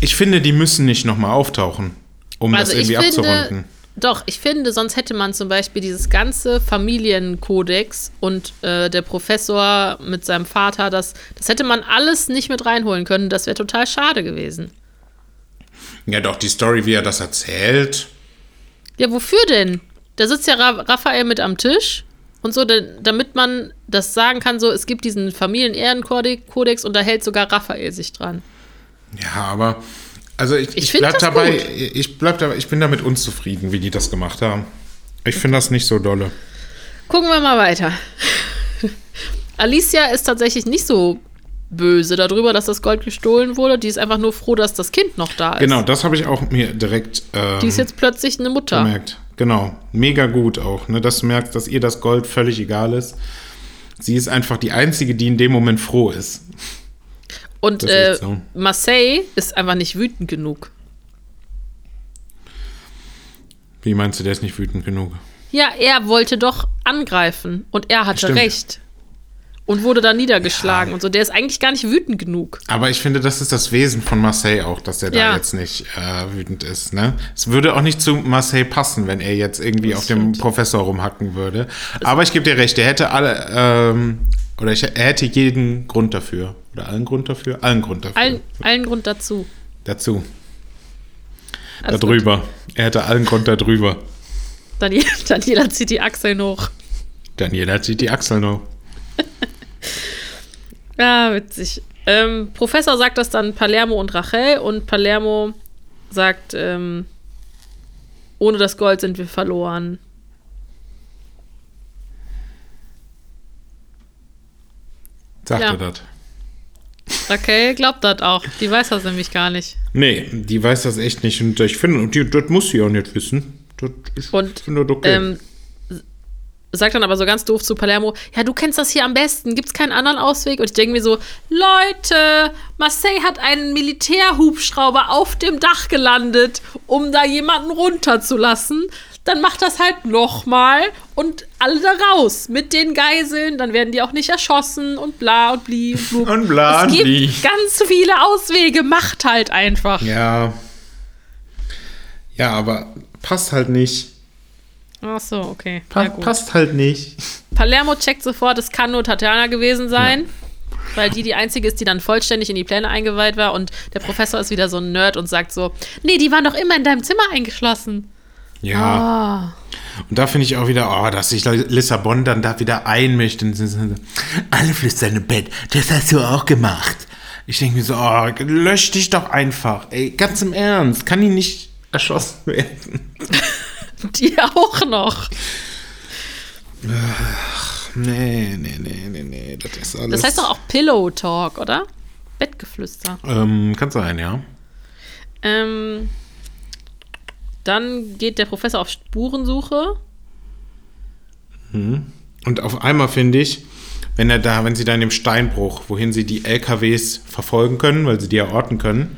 Ich finde, die müssen nicht nochmal auftauchen, um Also das irgendwie finde, abzurunden. doch, ich finde, sonst hätte man zum Beispiel dieses ganze Familienkodex und äh, der Professor mit seinem Vater, das, das hätte man alles nicht mit reinholen können. Das wäre total schade gewesen. Ja, doch, die Story, wie er das erzählt. Ja, wofür denn? Da sitzt ja Ra Raphael mit am Tisch und so, da, damit man das sagen kann, so, es gibt diesen Familienehrenkodex und da hält sogar Raphael sich dran. Ja, aber also ich, Ich ich, bleib dabei, gut. ich bleib dabei, ich bin damit unzufrieden, wie die das gemacht haben. Ich finde das nicht so dolle. Gucken wir mal weiter. [LAUGHS] Alicia ist tatsächlich nicht so böse darüber, dass das Gold gestohlen wurde. Die ist einfach nur froh, dass das Kind noch da ist. Genau, das habe ich auch mir direkt ähm, Die ist jetzt plötzlich eine Mutter. gemerkt. Genau, mega gut auch, ne, dass du merkst, dass ihr das Gold völlig egal ist. Sie ist einfach die einzige, die in dem Moment froh ist. Und ist äh, so. Marseille ist einfach nicht wütend genug. Wie meinst du, der ist nicht wütend genug? Ja, er wollte doch angreifen und er hatte Stimmt. recht. Und wurde dann niedergeschlagen und so. Der ist eigentlich gar nicht wütend genug. Aber ich finde, das ist das Wesen von Marseille auch, dass er Ja. da jetzt nicht äh, wütend ist. Ne? Es würde auch nicht zu Marseille passen, wenn er jetzt irgendwie auf dem Professor rumhacken würde. Aber ich gebe dir recht, er hätte alle, ähm, oder ich, er hätte jeden Grund dafür. Oder allen Grund dafür? Allen Grund dafür. Allen, allen Grund dazu. Dazu. Alles Darüber. Er hätte allen Grund darüber. gut. Daniela, Daniela zieht die Achseln hoch. Daniela zieht die Achseln hoch. [LAUGHS] Ja, witzig. Ähm, Professor sagt das dann Palermo und Rachel und Palermo sagt, ähm, ohne das Gold sind wir verloren. Sagt Ja. er das? Rachel glaubt das auch. Die weiß das nämlich gar nicht. Nee, die weiß das echt nicht. Und ich finde, und die, das muss sie auch nicht wissen. Das ist, Und, finde das okay. Ähm, sagt dann aber so ganz doof zu Palermo, ja, du kennst das hier am besten, gibt's keinen anderen Ausweg? Und ich denke mir so, Leute, Marseille hat einen Militärhubschrauber auf dem Dach gelandet, um da jemanden runterzulassen. Dann macht das halt nochmal und alle da raus mit den Geiseln, dann werden die auch nicht erschossen und bla und bli und blub. Und bla Es und gibt bli. ganz viele Auswege, macht halt einfach. Ja. Ja, aber passt halt nicht. Ach so, okay. Pa gut. passt halt nicht. Palermo checkt sofort, es kann nur Tatjana gewesen sein, weil die die einzige ist, die dann vollständig in die Pläne eingeweiht war und der Professor ist wieder so ein Nerd und sagt so, nee, die waren doch immer in deinem Zimmer eingeschlossen. Ja. Ah. Und da finde ich auch wieder, oh, dass sich Lissabon dann da wieder einmischt. Und alle flüstern im Bett. Das hast du auch gemacht. Ich denke mir so, oh, lösch dich doch einfach. Ey, ganz im Ernst. Kann die nicht erschossen werden? [LAUGHS] [LAUGHS] Die auch noch. Nee, nee, nee, nee, nee. Das ist alles. Das heißt doch auch Pillow Talk, oder? Bettgeflüster. Ähm, kann sein, ja. Ähm, dann geht der Professor auf Spurensuche. Und auf einmal finde ich, wenn er da, wenn sie da in dem Steinbruch, wohin sie die LKWs verfolgen können, weil sie die ja orten können,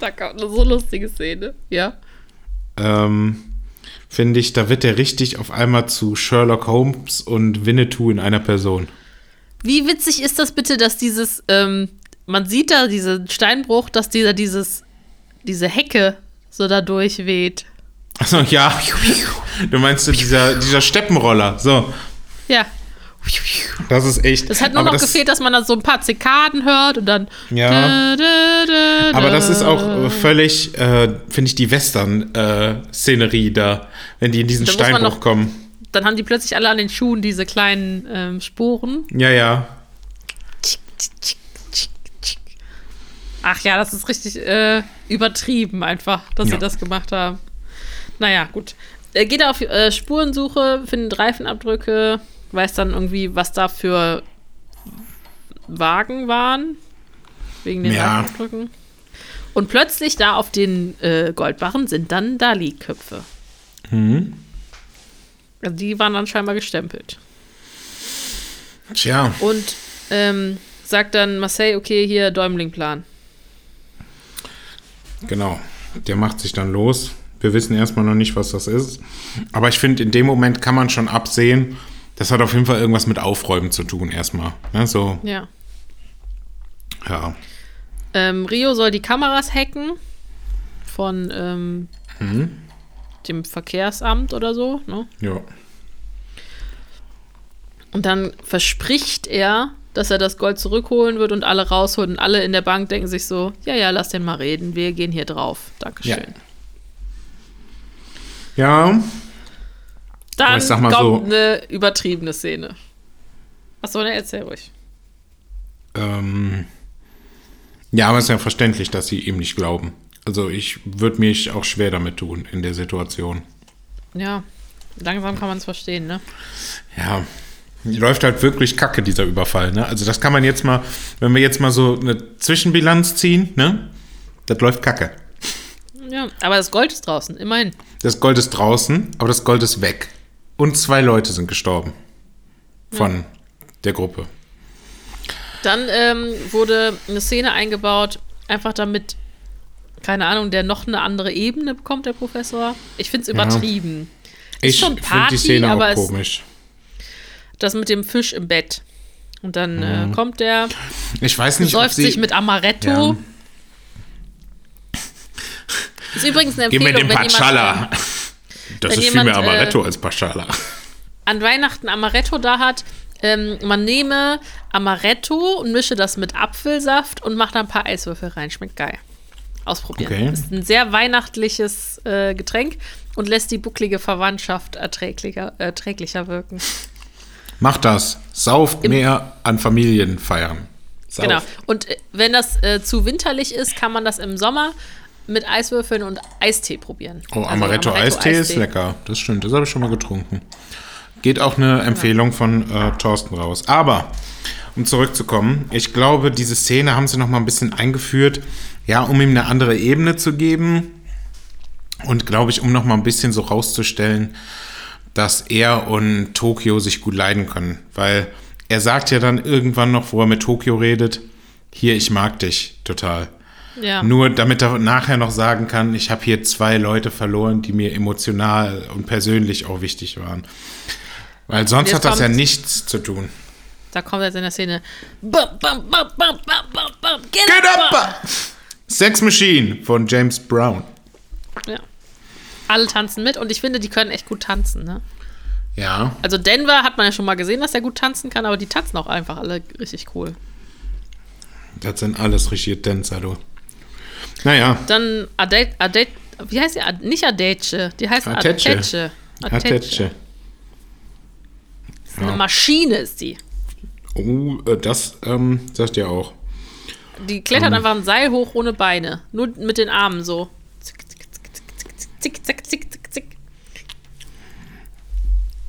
Da kommt eine so lustige Szene. Ja. ähm, finde ich, da wird er richtig auf einmal zu Sherlock Holmes und Winnetou in einer Person. Wie witzig ist das bitte, dass dieses, ähm, man sieht da diesen Steinbruch, dass dieser dieses, diese Hecke so da durchweht. Achso, ja. [LAUGHS] Du meinst so dieser, dieser Steppenroller. So, Ja. Das ist echt. Das hat nur noch gefehlt, dass man da so ein paar Zikaden hört und dann. Ja. Da, da, da, Aber das ist auch äh, völlig, äh, finde ich, die Western-Szenerie da, wenn die in diesen Steinbruch noch- kommen. Dann haben die plötzlich alle an den Schuhen diese kleinen ähm, Sporen. Ja, ja. Ach ja, das ist richtig äh, übertrieben einfach, dass Ja. sie das gemacht haben. Naja, gut. Er geht auf äh, Spurensuche, findet Reifenabdrücke, weiß dann irgendwie, was da für Wagen waren. Wegen den Ja. Reifenabdrücken. Und plötzlich da auf den äh, Goldbarren sind dann Dali-Köpfe. Mhm. Also die waren dann scheinbar gestempelt. Tja, Und ähm, sagt dann Marseille, okay, hier Däumling-Plan. genau. Der macht sich dann los. Wir wissen erstmal noch nicht, was das ist. Aber ich finde, in dem Moment kann man schon absehen, das hat auf jeden Fall irgendwas mit Aufräumen zu tun, erstmal. Ne, so, Ja. ja. Ähm, Rio soll die Kameras hacken von ähm, dem Verkehrsamt oder so. Ne? Ja. Und dann verspricht er, dass er das Gold zurückholen wird und alle rausholen. Und alle in der Bank denken sich so: Ja, ja, lass den mal reden. Wir gehen hier drauf. Dankeschön. Ja, Dann kommt so- eine übertriebene Szene. Achso, ne, erzähl ruhig. Ähm, ja, aber es ist ja verständlich, dass sie ihm nicht glauben. Also ich würde mich auch schwer damit tun in der Situation. Ja, langsam kann man es verstehen, ne? Ja, läuft halt wirklich kacke, dieser Überfall. Ne? Also das kann man jetzt mal, wenn wir jetzt mal so eine Zwischenbilanz ziehen, ne? Das läuft kacke. Ja, aber das Gold ist draußen, immerhin. Das Gold ist draußen, aber das Gold ist weg. Und zwei Leute sind gestorben. Von der Gruppe. Dann ähm, wurde eine Szene eingebaut, einfach damit, keine Ahnung, der noch eine andere Ebene bekommt, der Professor. Ich finde es übertrieben. Ist Ich schon finde Party, die Szene aber auch komisch. Das mit dem Fisch im Bett. Und dann Mhm. äh, kommt der, Ich weiß nicht, ob sie... sich mit Amaretto. Ja. Ist übrigens eine Gib Empfehlung, mir den wenn jemand Pachala. Das wenn ist viel jemand, mehr Amaretto äh, als Pachala. an Weihnachten Amaretto da hat, ähm, man nehme Amaretto und mische das mit Apfelsaft und macht da ein paar Eiswürfel rein. Schmeckt geil. Ausprobieren. Okay. Ist ein sehr weihnachtliches äh, Getränk und lässt die bucklige Verwandtschaft erträglicher, erträglicher wirken. Macht das. Sauft mehr an Familienfeiern. Sauft. Genau. Und äh, wenn das äh, zu winterlich ist, kann man das im Sommer mit Eiswürfeln und Eistee probieren. Oh, Also Amaretto-Eistee ist lecker. Das stimmt, das habe ich schon mal getrunken. Geht auch eine Empfehlung von äh, Thorsten raus. Aber, um zurückzukommen, ich glaube, diese Szene haben sie noch mal ein bisschen eingeführt, ja, um ihm eine andere Ebene zu geben. Und glaube ich, um noch mal ein bisschen so rauszustellen, dass er und Tokio sich gut leiden können. Weil er sagt ja dann irgendwann noch, wo er mit Tokio redet, hier, ich mag dich total. Ja. Nur damit er nachher noch sagen kann, ich habe hier zwei Leute verloren, die mir emotional und persönlich auch wichtig waren. Weil sonst hat das ja nichts zu tun. Da kommt jetzt in der Szene. Bam, bam, bam, bam, bam, bam, get, Get up! up! Sex Machine von James Brown. Ja. Alle tanzen mit und ich finde, die können echt gut tanzen. Ne? Ja, Also Denver hat man ja schon mal gesehen, dass er gut tanzen kann, aber die tanzen auch einfach alle richtig cool. das sind alles richtige Tänzer, du. Naja. Dann Ade, Ade, wie heißt die? Nicht Adetje, die heißt Adetje. Adetje. Adetje. Ateche. Ist ja. Eine Maschine ist die. Oh, das ähm, sagt ihr auch. Die klettert ähm. einfach ein Seil hoch ohne Beine. Nur mit den Armen so. Zick, zick, zick, zick, zick, zick, zick.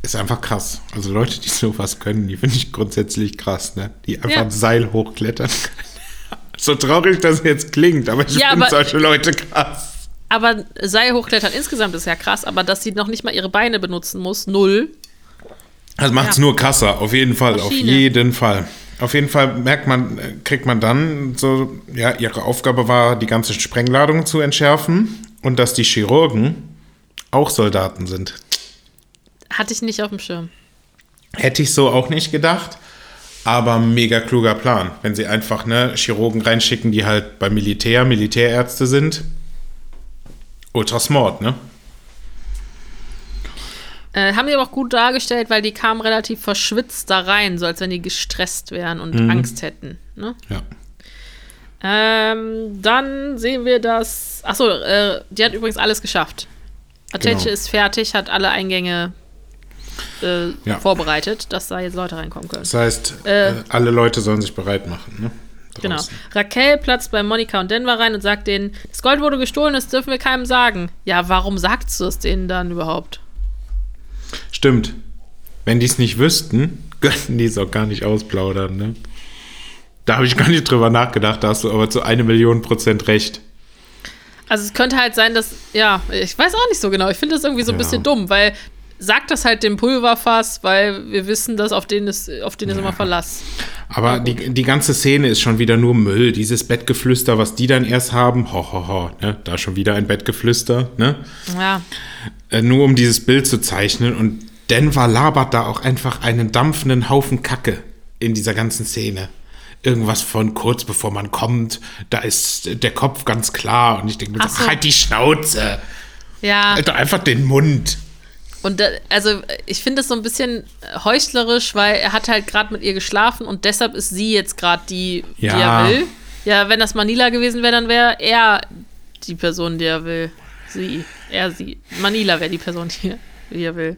Ist einfach krass. Also Leute, die sowas können, die finde ich grundsätzlich krass, ne? Die einfach ja. ein Seil hochklettern können so traurig das jetzt klingt, aber ich Ja, finde solche Leute krass. Aber Seil hochklettern insgesamt ist ja krass, aber dass sie noch nicht mal ihre Beine benutzen muss, null. Das macht es Ja. nur krasser, auf jeden Fall, auf Maschine. jeden Fall. Auf jeden Fall merkt man, kriegt man dann so, ja, ihre Aufgabe war, die ganze Sprengladung zu entschärfen und dass die Chirurgen auch Soldaten sind. Hatte ich nicht auf dem Schirm. Hätte ich so auch nicht gedacht, aber mega kluger Plan. Wenn sie einfach ne, Chirurgen reinschicken, die halt beim Militär Militärärzte sind. Ultra smart, ne? Äh, haben die aber auch gut dargestellt, weil die kamen relativ verschwitzt da rein, so als wenn die gestresst wären und Mhm. Angst hätten. Ne? Ja. Ähm, dann sehen wir das. Achso, äh, die hat übrigens alles geschafft. Ateche Genau. ist fertig, hat alle Eingänge äh, Ja. vorbereitet, dass da jetzt Leute reinkommen können. Das heißt, Äh. äh, alle Leute sollen sich bereit machen. Ne? Genau. Raquel platzt bei Monika und Denver rein und sagt denen, das Gold wurde gestohlen, das dürfen wir keinem sagen. Ja, warum sagst du es denen dann überhaupt? Stimmt. Wenn die es nicht wüssten, [LAUGHS] könnten die es auch gar nicht ausplaudern. Ne? Da habe ich gar nicht drüber nachgedacht, da hast du aber zu eine Million Prozent recht. Also es könnte halt sein, dass, ja, ich weiß auch nicht so genau. Ich finde das irgendwie so ein Ja. bisschen dumm, weil sagt das halt dem Pulverfass, weil wir wissen, dass auf den ist, auf den ist immer Verlass. Aber die, die ganze Szene ist schon wieder nur Müll. Dieses Bettgeflüster, was die dann erst haben, ho, ho, ho, ne? da schon wieder ein Bettgeflüster, ne? Ja, Äh, nur um dieses Bild zu zeichnen. Und Denver labert da auch einfach einen dampfenden Haufen Kacke in dieser ganzen Szene. Irgendwas von kurz bevor man kommt, da ist der Kopf ganz klar. Und ich denke mir so, halt die Schnauze. ja. Alter, einfach den Mund. Und da, also ich finde es so ein bisschen heuchlerisch, weil er hat halt gerade mit ihr geschlafen und deshalb ist sie jetzt gerade die, die Ja. er will. Ja, wenn das Manila gewesen wäre, dann wäre er die Person, die er will. Sie, er, sie. Manila wäre die Person, die, die er will.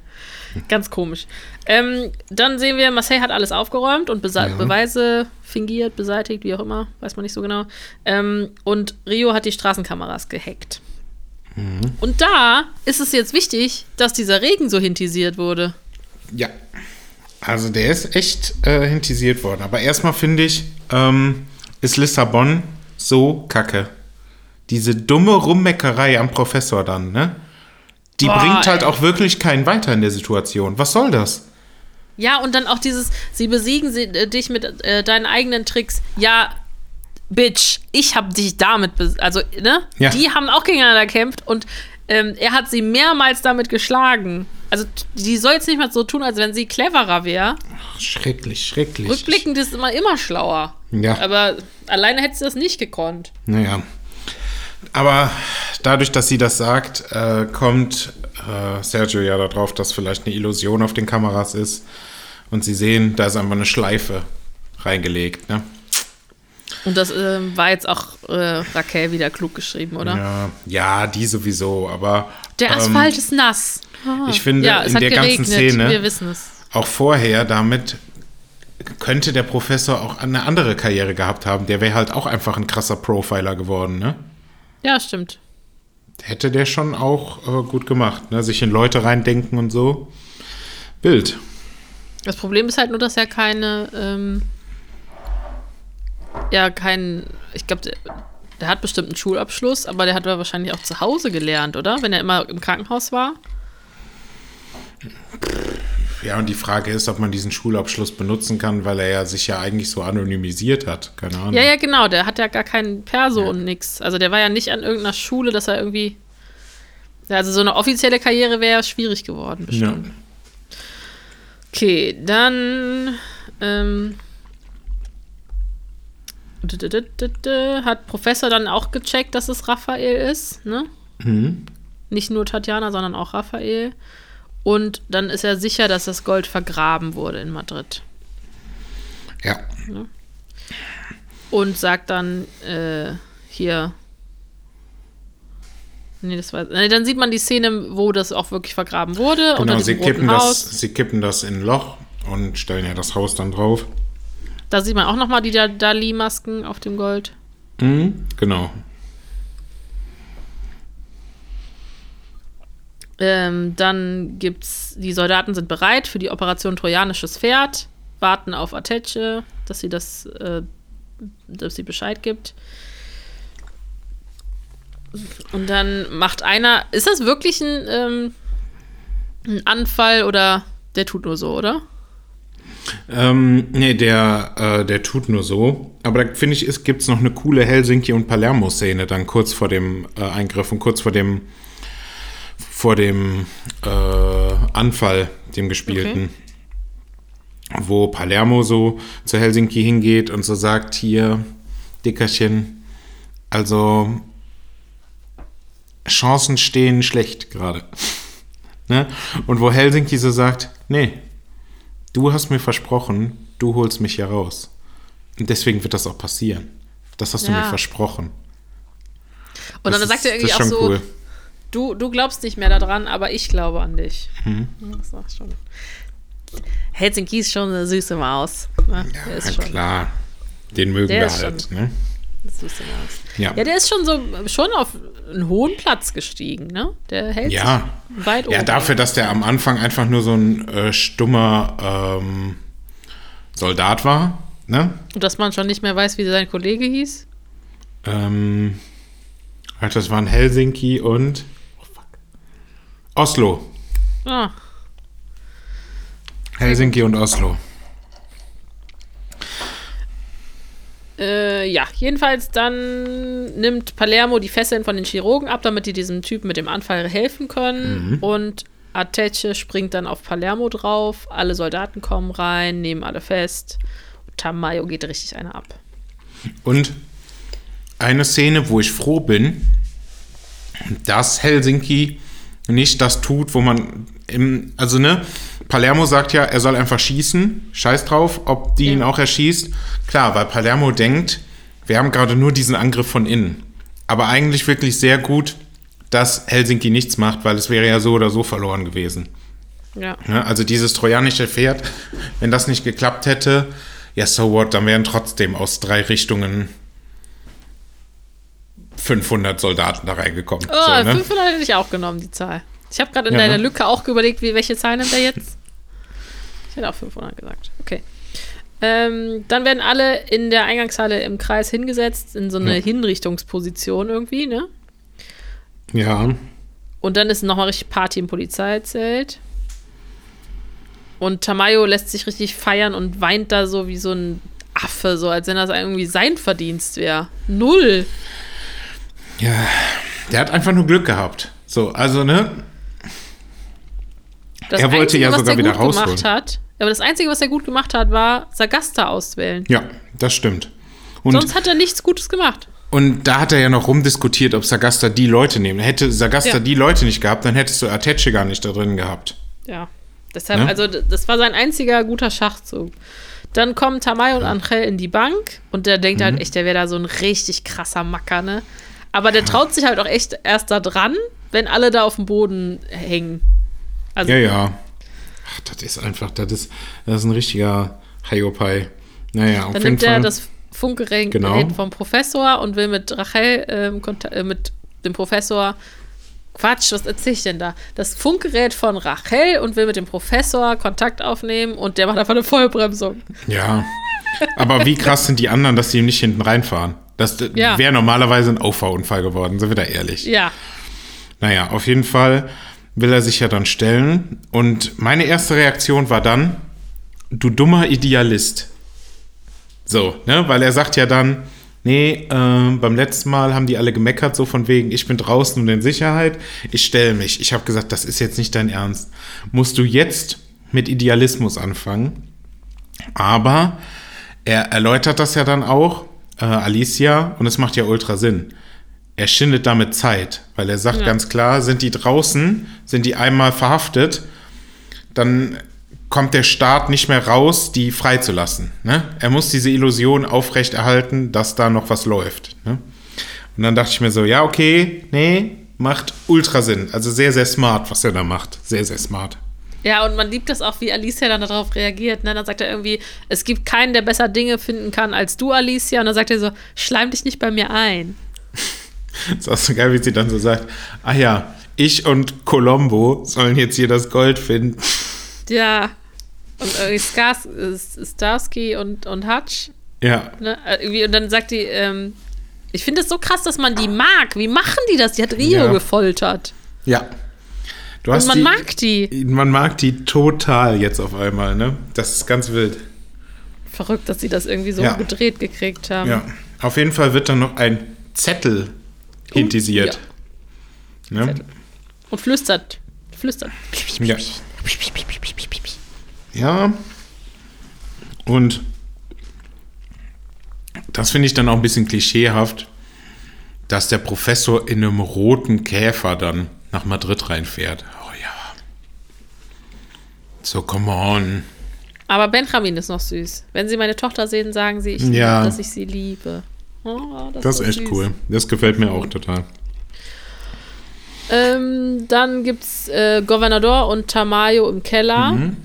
Ganz komisch. Ähm, dann sehen wir, Marseille hat alles aufgeräumt und Besa Ja. Beweise fingiert, beseitigt, wie auch immer, weiß man nicht so genau. Ähm, und Rio hat die Straßenkameras gehackt. Und da ist es jetzt wichtig, dass dieser Regen so hintisiert wurde. Ja. Also der ist echt äh, hintisiert worden. Aber erstmal finde ich, ähm, ist Lissabon so kacke. Diese dumme Rummeckerei am Professor dann, ne? Die Boah, bringt halt ey. auch wirklich keinen weiter in der Situation. Was soll das? Ja, und dann auch dieses, sie besiegen sie, äh, dich mit äh, deinen eigenen Tricks. Ja, Bitch, ich hab dich damit, also, ne? Ja. Die haben auch gegeneinander gekämpft und ähm, er hat sie mehrmals damit geschlagen. Also, die soll jetzt nicht mal so tun, als wenn sie cleverer wäre. Schrecklich, schrecklich. Rückblickend ist immer immer schlauer. Ja. Aber alleine hätte sie das nicht gekonnt. Naja. Aber dadurch, dass sie das sagt, äh, kommt äh, Sergio ja darauf, dass vielleicht eine Illusion auf den Kameras ist. Und sie sehen, da ist einfach eine Schleife reingelegt, ne? Und das ähm, war jetzt auch äh, Raquel wieder klug geschrieben, oder? Ja, ja, die sowieso, aber Der ähm, Asphalt ist nass. Ah. ich finde, ja, es in hat der geregnet. ganzen Szene- Wir wissen es. auch vorher damit könnte der Professor auch eine andere Karriere gehabt haben. Der wäre halt auch einfach ein krasser Profiler geworden, ne? Ja, stimmt. Hätte der schon auch äh, gut gemacht, ne? Sich in Leute reindenken und so. Bild. Das Problem ist halt nur, dass er keine, ähm, ja, kein, ich glaube, der, der hat bestimmt einen Schulabschluss, aber der hat ja wahrscheinlich auch zu Hause gelernt, oder? Wenn er immer im Krankenhaus war. Ja, und die Frage ist, ob man diesen Schulabschluss benutzen kann, weil er ja sich ja eigentlich so anonymisiert hat. Keine Ahnung. Ja, ja, genau, der hat ja gar keinen Perso und nix. Also der war ja nicht an irgendeiner Schule, dass er irgendwie. Ja, also so eine offizielle Karriere wäre ja schwierig geworden, Ja. bestimmt. Okay, dann ähm, hat Professor dann auch gecheckt, dass es Raphael ist, ne? Mhm. Nicht nur Tatjana, sondern auch Raphael. Und dann ist er sicher, dass das Gold vergraben wurde in Madrid. ja. Und sagt dann äh, hier. Nee, das war. Nee, dann sieht man die Szene, wo das auch wirklich vergraben wurde. Genau, sie kippen, Haus. das, sie kippen das in ein Loch und stellen ja das Haus dann drauf. Da sieht man auch nochmal die Da- Dali-Masken auf dem Gold. Mhm. Genau. Ähm, dann gibt's, die Soldaten sind bereit für die Operation Trojanisches Pferd, warten auf Ateche, dass sie das, äh, dass sie Bescheid gibt. Und dann macht einer, ist das wirklich ein, ähm, ein Anfall oder der tut nur so, oder? Ähm, nee, der, äh, der tut nur so. Aber da finde ich, es gibt noch eine coole Helsinki- und Palermo-Szene dann kurz vor dem äh, Eingriff und kurz vor dem vor dem äh, Anfall, dem gespielten. Wo Palermo so zu Helsinki hingeht und so sagt, hier, Dickerchen, also Chancen stehen schlecht gerade. [LAUGHS] ne? Und wo Helsinki so sagt, nee, du hast mir versprochen, du holst mich hier raus. Und deswegen wird das auch passieren. Das hast du Ja. mir versprochen. Und Das dann sagt ist- er irgendwie auch so, cool. du, du glaubst nicht mehr daran, aber ich glaube an dich. Mhm. Das war schon. Helsinki ist schon eine süße Maus. Ne? Ja, schon klar. Den mögen Der wir halt. Ne? Maus. Ja. Ja, der ist schon so schon auf einen hohen Platz gestiegen, ne? Der hält Ja. sich weit oben. Ja, dafür, dass der am Anfang einfach nur so ein äh, stummer ähm, Soldat war. Ne? Und dass man schon nicht mehr weiß, wie sein Kollege hieß. Ähm, halt, das waren Helsinki und oh. Oslo. Ah, Helsinki und Oslo. Äh, ja, jedenfalls dann nimmt Palermo die Fesseln von den Chirurgen ab, damit die diesem Typen mit dem Anfall helfen können. Und Ateche springt dann auf Palermo drauf. Alle Soldaten kommen rein, nehmen alle fest. Und Tamayo geht richtig einer ab. Und eine Szene, wo ich froh bin, dass Helsinki nicht das tut, wo man im, also ne, Palermo sagt ja, er soll einfach schießen, scheiß drauf, ob die ihn Ja. auch erschießt. Klar, weil Palermo denkt, wir haben gerade nur diesen Angriff von innen. Aber eigentlich wirklich sehr gut, dass Helsinki nichts macht, weil es wäre ja so oder so verloren gewesen. Ja. Ne? Also dieses trojanische Pferd, wenn das nicht geklappt hätte, ja, so what, dann wären trotzdem aus drei Richtungen 500 Soldaten da reingekommen. Oh, so, ne? 500 hätte ich auch genommen, die Zahl. Ich habe gerade in Ja, deiner ne? Lücke auch überlegt, wie, welche Zahl nimmt er jetzt? [LAUGHS] Ich hätte auch 500 gesagt. Okay. Ähm, dann werden alle in der Eingangshalle im Kreis hingesetzt, in so eine Ja. Hinrichtungsposition irgendwie, ne? Ja, Und dann ist nochmal richtig Party im Polizeizelt. Und Tamayo lässt sich richtig feiern und weint da so wie so ein Affe, so als wenn das irgendwie sein Verdienst wäre. Null. ja, der hat einfach nur Glück gehabt. So, also, ne? Das Er wollte ja was sogar er wieder rausholen. hat, aber das Einzige, was er gut gemacht hat, war Sagasta auswählen. Ja, das stimmt. Und, Sonst hat er nichts Gutes gemacht. und da hat er ja noch rumdiskutiert, ob Sagasta die Leute nehmen. Hätte Sagasta Ja. die Leute nicht gehabt, dann hättest du Ateche gar nicht da drin gehabt. Ja. Deshalb, Ne? also, das war sein einziger guter Schachzug. Dann kommen Tamay und Angel in die Bank und der denkt Mhm. halt echt, der wäre da so ein richtig krasser Macker, ne? Aber der traut sich halt auch echt erst da dran, wenn alle da auf dem Boden hängen. Also, Ja, ja. Ach, das ist einfach, das ist, das ist ein richtiger Hiopai. Naja, auf dann jeden nimmt er Fall. das Funkgerät Genau. vom Professor und will mit Rachel, ähm, äh, mit dem Professor Quatsch, was erzähl ich denn da? Das Funkgerät von Rachel und will mit dem Professor Kontakt aufnehmen und der macht einfach eine Vollbremsung. Ja. Aber wie krass sind die anderen, dass sie ihm nicht hinten reinfahren? Das Ja. wäre normalerweise ein Auffahrunfall geworden, sind wir da ehrlich. Ja, Naja, auf jeden Fall will er sich ja dann stellen. Und meine erste Reaktion war dann, du dummer Idealist. So, ne? Weil er sagt ja dann, nee, ähm, beim letzten Mal haben die alle gemeckert, so von wegen, ich bin draußen und in Sicherheit, ich stelle mich. Ich habe gesagt, das ist jetzt nicht dein Ernst. Musst du jetzt mit Idealismus anfangen? Aber er erläutert das ja dann auch, äh, Alicia, und es macht ja ultra Sinn. Er schindet damit Zeit, weil er sagt Ja. ganz klar, sind die draußen, sind die einmal verhaftet, dann kommt der Staat nicht mehr raus, die freizulassen. Ne? Er muss diese Illusion aufrechterhalten, dass da noch was läuft. Ne? Und dann dachte ich mir so, ja, okay, nee, macht ultra Sinn. Also sehr, sehr smart, was er da macht. Sehr, sehr smart. Ja, und man liebt das auch, wie Alicia dann darauf reagiert. Ne? Dann sagt er irgendwie, es gibt keinen, der besser Dinge finden kann als du, Alicia. Und dann sagt er so, schleim dich nicht bei mir ein. Ist auch so geil, wie sie dann so sagt, ah ja, ich und Colombo sollen jetzt hier das Gold finden. Ja. Und irgendwie Skars, äh, Starsky und, und Hutch. Ja, Ne? Äh, irgendwie, Und dann sagt die, ähm, ich finde es so krass, dass man die mag. Wie machen die das? Die hat Rio Ja. gefoltert. ja. Du Und man mag die. Man mag die total jetzt auf einmal, ne? Das ist ganz wild. Verrückt, dass sie das irgendwie so Ja. gedreht gekriegt haben. Ja. Auf jeden Fall wird dann noch ein Zettel hintisiert. Ne? Zettel. Und flüstert. Flüstert. Ja. Ja. Und das finde ich dann auch ein bisschen klischeehaft, dass der Professor in einem roten Käfer dann nach Madrid reinfährt. Oh ja. So, come on. Aber Benjamin ist noch süß. Wenn sie meine Tochter sehen, sagen sie, ich Ja. liebe, dass ich sie liebe. Oh, Das ist echt süß. cool. Das gefällt mir auch total. Ähm, dann gibt's äh, Governador und Tamayo im Keller Mhm.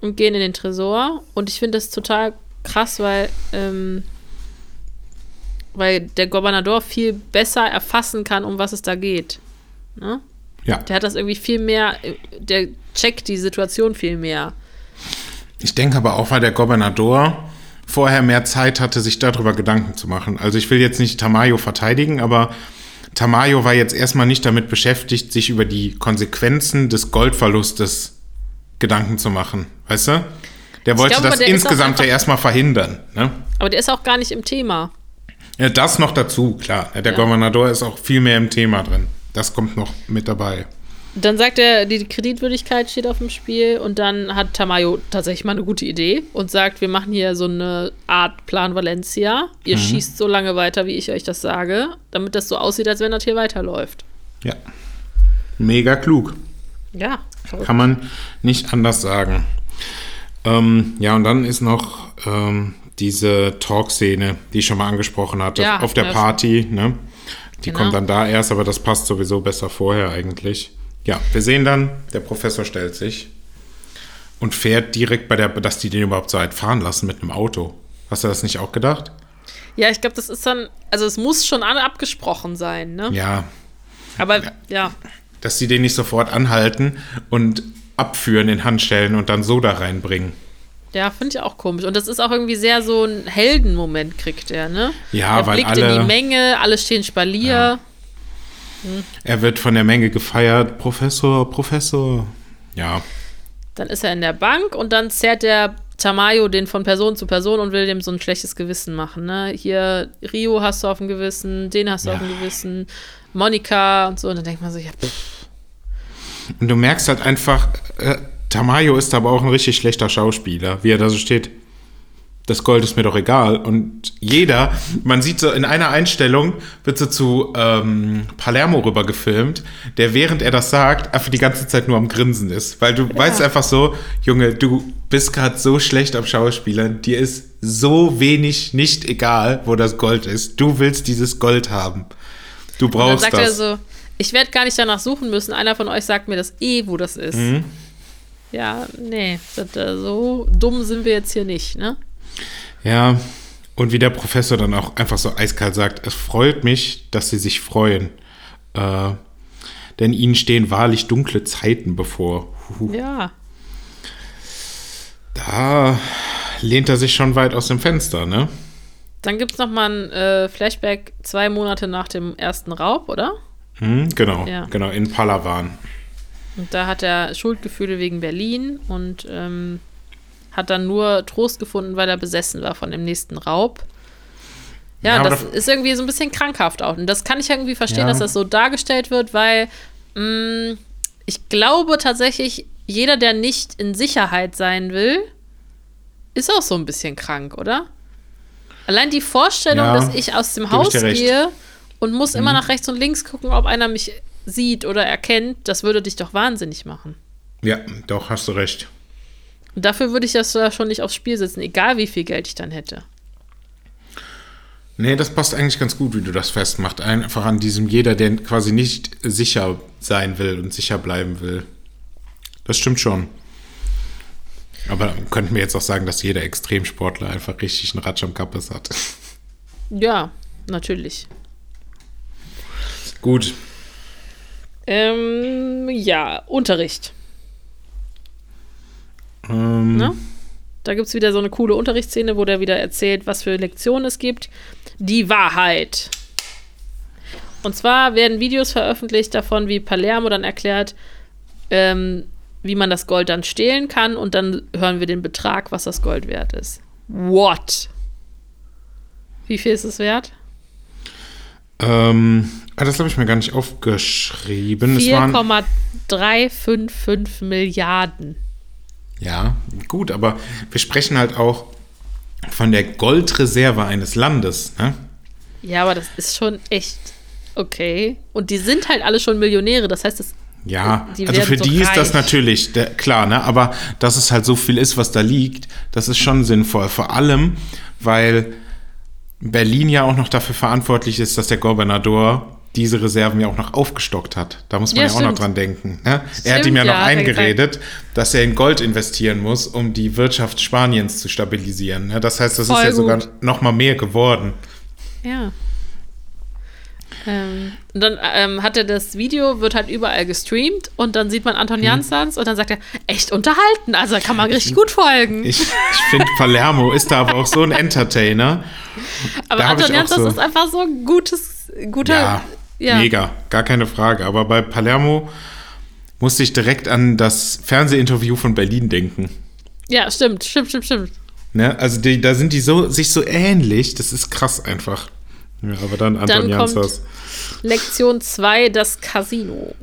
und gehen in den Tresor. Und ich finde das total krass, weil, ähm, weil der Governador viel besser erfassen kann, um was es da geht. Ne? Ja. Der hat das irgendwie viel mehr, der checkt die Situation viel mehr. Ich denke aber auch, weil der Gobernador vorher mehr Zeit hatte, sich darüber Gedanken zu machen. Also ich will jetzt nicht Tamayo verteidigen, aber Tamayo war jetzt erstmal nicht damit beschäftigt, sich über die Konsequenzen des Goldverlustes Gedanken zu machen. Weißt du? Der wollte glaube, das der insgesamt ja erstmal verhindern. Ne? Aber der ist auch gar nicht im Thema. Ja, das noch dazu, klar. Der Ja. Gobernador ist auch viel mehr im Thema drin. Das kommt noch mit dabei. Dann sagt er, die Kreditwürdigkeit steht auf dem Spiel und dann hat Tamayo tatsächlich mal eine gute Idee und sagt, wir machen hier so eine Art Plan Valencia. Ihr schießt so lange weiter, wie ich euch das sage, damit das so aussieht, als wenn das hier weiterläuft. Ja. Mega klug. Ja, verrückt. Kann man nicht anders sagen. Ähm, ja, und dann ist noch ähm, diese Talk-Szene, die ich schon mal angesprochen hatte, Ja, auf der. Party. Ne? Die Genau. kommt dann da erst, aber das passt sowieso besser vorher eigentlich. Ja, wir sehen dann, der Professor stellt sich und fährt direkt bei der, dass die den überhaupt so weit fahren lassen mit einem Auto. Hast du das nicht auch gedacht? Ja, ich glaube, das ist dann, also es muss schon abgesprochen sein, ne? Ja, Aber ja. dass sie den nicht sofort anhalten und abführen in Handschellen und dann so da reinbringen. Ja, finde ich auch komisch. Und das ist auch irgendwie sehr so ein Heldenmoment, kriegt er, ne? Ja, er weil blickt in alle- die Menge, alle stehen Spalier. Ja. Er wird von der Menge gefeiert. Professor, Professor. Ja, Dann ist er in der Bank und dann zerrt der Tamayo den von Person zu Person und will dem so ein schlechtes Gewissen machen. Ne? Hier, Rio hast du auf dem Gewissen, den hast du Ja. auf dem Gewissen, Monika und so. Und dann denkt man so, ja, pff, und du merkst halt einfach, äh, Tamayo ist aber auch ein richtig schlechter Schauspieler, wie er da so steht. Das Gold ist mir doch egal. Und jeder, man sieht so in einer Einstellung, wird so zu ähm, Palermo rüber gefilmt, der während er das sagt, einfach die ganze Zeit nur am Grinsen ist. Weil du weißt einfach so, Junge, du bist gerade so schlecht am Schauspielern, dir ist so wenig nicht egal, wo das Gold ist. Du willst dieses Gold haben. Du Und dann brauchst sagt das. er so, ich werde gar nicht danach suchen müssen. Einer von euch sagt mir das eh, wo das ist. Mhm. Ja, nee, äh, so dumm sind wir jetzt hier nicht, ne? Ja, und wie der Professor dann auch einfach so eiskalt sagt, es freut mich, dass Sie sich freuen. Äh, denn Ihnen stehen wahrlich dunkle Zeiten bevor. Huhu. Ja. Da lehnt er sich schon weit aus dem Fenster, ne? Dann gibt es nochmal ein äh, Flashback zwei Monate nach dem ersten Raub, oder? Hm, genau, Ja. genau, in Palawan. Und da hat er Schuldgefühle wegen Berlin und ähm, hat dann nur Trost gefunden, weil er besessen war von dem nächsten Raub. Ja, Ja, das da- ist irgendwie so ein bisschen krankhaft auch. Und das kann ich irgendwie verstehen, Ja. dass das so dargestellt wird, weil mh, ich glaube tatsächlich, jeder, der nicht in Sicherheit sein will, ist auch so ein bisschen krank, oder? Allein die Vorstellung, Ja, dass ich aus dem Haus. Mhm. gehe und muss immer nach rechts und links gucken, ob einer mich sieht oder erkennt, das würde dich doch wahnsinnig machen. Ja, doch, hast du recht. Und dafür würde ich das da schon nicht aufs Spiel setzen, egal wie viel Geld ich dann hätte. Nee, das passt eigentlich ganz gut, wie du das festmachst. Einfach an diesem jeder, der quasi nicht sicher sein will und sicher bleiben will. Das stimmt schon. Aber könnten wir jetzt auch sagen, dass jeder Extremsportler einfach richtig einen Ratsch am Kappes hat. Ja, natürlich. Gut. Ähm, ja, Unterricht. Ähm, Ne? Da gibt es wieder so eine coole Unterrichtsszene, wo der wieder erzählt, was für Lektionen es gibt. Die Wahrheit. Und zwar werden Videos veröffentlicht davon, wie Palermo dann erklärt, ähm, wie man das Gold dann stehlen kann. Und dann hören wir den Betrag, was das Gold wert ist. What? Wie viel ist es wert? Ähm, ah, das habe ich mir gar nicht aufgeschrieben. Es waren, 4,355 Milliarden. Ja, gut, aber wir sprechen halt auch von der Goldreserve eines Landes. Ne? Ja, aber das ist schon echt okay. Und die sind halt alle schon Millionäre. Das heißt, das, Ja, also für so die ist das reich. natürlich der, klar, ne? Aber dass es halt so viel ist, was da liegt, das ist schon sinnvoll. Vor allem, weil Berlin ja auch noch dafür verantwortlich ist, dass der Gouverneur diese Reserven ja auch noch aufgestockt hat. Da muss man Ja, ja, auch noch dran denken. Ne? er Stimmt, hat ihm ja noch ja, er eingeredet, dass er in Gold investieren muss, um die Wirtschaft Spaniens zu stabilisieren. Ne? Das heißt, das Voll ist ja sogar gut. noch mal mehr geworden. Ja. Ähm, und dann ähm, hat er das Video, wird halt überall gestreamt und dann sieht man Anton Mhm. Jansans und dann sagt er, echt unterhalten, also da kann man richtig gut folgen. Ich, ich finde, Palermo ist da aber auch so ein Entertainer. Aber da Anton Jansans so- ist einfach so ein gutes, guter. Ja, ja. mega, gar keine Frage. Aber bei Palermo musste ich direkt an das Fernsehinterview von Berlin denken. Ja, stimmt, stimmt, stimmt, stimmt. Ne? Also die, da sind die so, sich so ähnlich, das ist krass einfach. Ja, aber dann Anton Dann kommt-. Lektion 2, das Casino.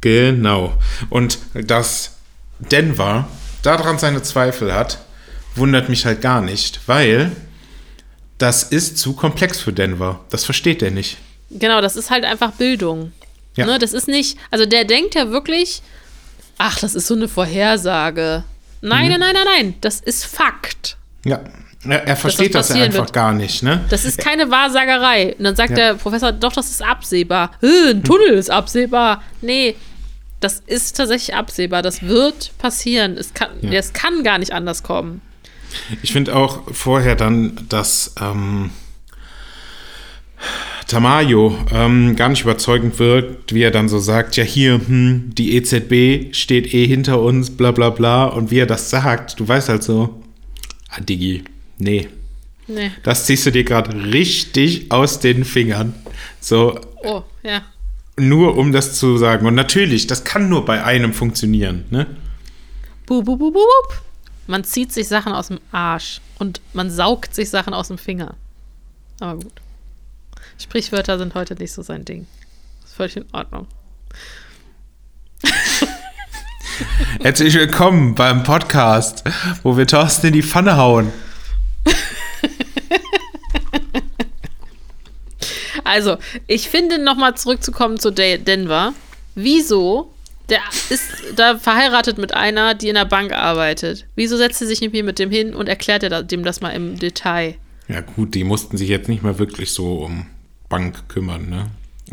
Genau. Und dass Denver daran seine Zweifel hat, wundert mich halt gar nicht, weil das ist zu komplex für Denver. Das versteht er nicht. Genau, das ist halt einfach Bildung. Ja. Ne, das ist nicht, also der denkt ja wirklich, ach, das ist so eine Vorhersage. Nein, Mhm. nein, nein, nein, nein, das ist Fakt. Ja. Er, er versteht das, ja passieren einfach wird. gar nicht, ne? Das ist keine Wahrsagerei. Und dann sagt Ja. der Professor, doch, das ist absehbar. Ein Tunnel ist absehbar. Nee, das ist tatsächlich absehbar. Das wird passieren. Es kann, Ja. es kann gar nicht anders kommen. Ich finde auch vorher dann, dass ähm, Tamayo ähm, gar nicht überzeugend wirkt, wie er dann so sagt, ja hier, hm, die EZB steht eh hinter uns, bla bla bla. Und wie er das sagt, du weißt halt so, ah Digi, nee, Nee. das ziehst du dir gerade richtig aus den Fingern. So, Oh, ja. nur um das zu sagen. Und natürlich, das kann nur bei einem funktionieren, ne? Bup, bup, bup, bup. Man zieht sich Sachen aus dem Arsch und man saugt sich Sachen aus dem Finger. Aber gut. Sprichwörter sind heute nicht so sein Ding. Ist völlig in Ordnung. [LAUGHS] Herzlich willkommen beim Podcast, wo wir Thorsten in die Pfanne hauen. [LAUGHS] Also, ich finde, nochmal zurückzukommen zu De Denver. Wieso? Der ist da verheiratet mit einer, die in der Bank arbeitet. Wieso setzt er sich nicht mehr mit dem hin und erklärt er dem das mal im Detail? Ja gut, die mussten sich jetzt nicht mehr wirklich so um Bank kümmern, ne?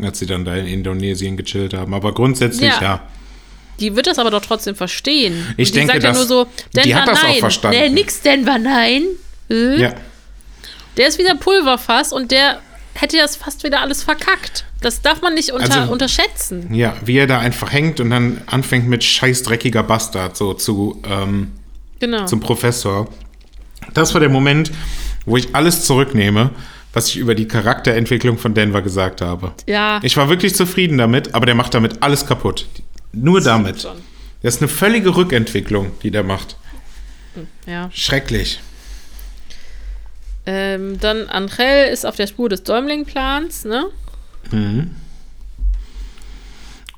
Als sie dann da in Indonesien gechillt haben. Aber grundsätzlich, Ja. ja. Die wird das aber doch trotzdem verstehen. Ich denke, sagt ja dass- nur so, Denver, die hat das auch nein. verstanden. Nee, nix Denver, nein. Äh? Ja, Der ist wieder Pulverfass und der hätte das fast wieder alles verkackt. Das darf man nicht unter, Also- unterschätzen. ja, wie er da einfach hängt und dann anfängt mit scheiß dreckiger Bastard so zu, ähm, Genau. zum Professor. Das war der Moment, wo ich alles zurücknehme, was ich über die Charakterentwicklung von Denver gesagt habe. ja, Ich war wirklich zufrieden damit, aber der macht damit alles kaputt. Nur damit. Das ist eine völlige Rückentwicklung, die der macht. ja. Schrecklich. Ähm, dann Angel ist auf der Spur des Däumling-Plans, ne?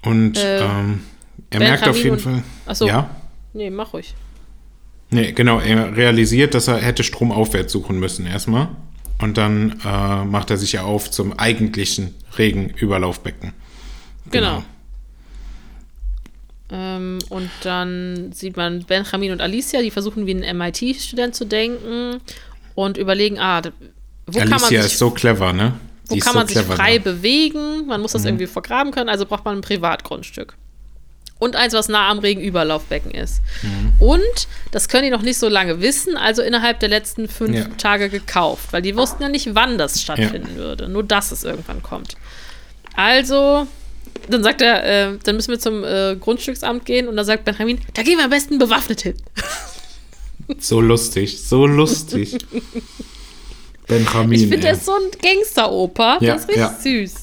Und Äh, ähm, er Ben merkt auf Hamid jeden und- Fall. Ach so. Ja. Nee, mach ruhig. Nee, genau, er realisiert, dass er hätte Strom aufwärts suchen müssen erstmal. Und dann äh, macht er sich ja auf zum eigentlichen Regenüberlaufbecken. Genau. Ähm, und dann sieht man Benjamin und Alicia, die versuchen wie ein MIT-Student zu denken und überlegen, ah, wo kann man Alicia sich ist so clever, ne? Wo Die ist kann so man sich clever frei da. bewegen? Man muss das irgendwie vergraben können, also braucht man ein Privatgrundstück. Und eins, was nah am Regenüberlaufbecken ist. Und das können die noch nicht so lange wissen, also innerhalb der letzten fünf Ja. Tage gekauft, weil die wussten ja nicht, wann das stattfinden würde. Nur, dass es irgendwann kommt. Also, dann sagt er, äh, dann müssen wir zum äh, Grundstücksamt gehen und dann sagt Benjamin, da gehen wir am besten bewaffnet hin. [LAUGHS] So lustig, so lustig. Benjamin. Ich finde, der ist so ein Gangster-Opa. Ja, der ist richtig ja. süß.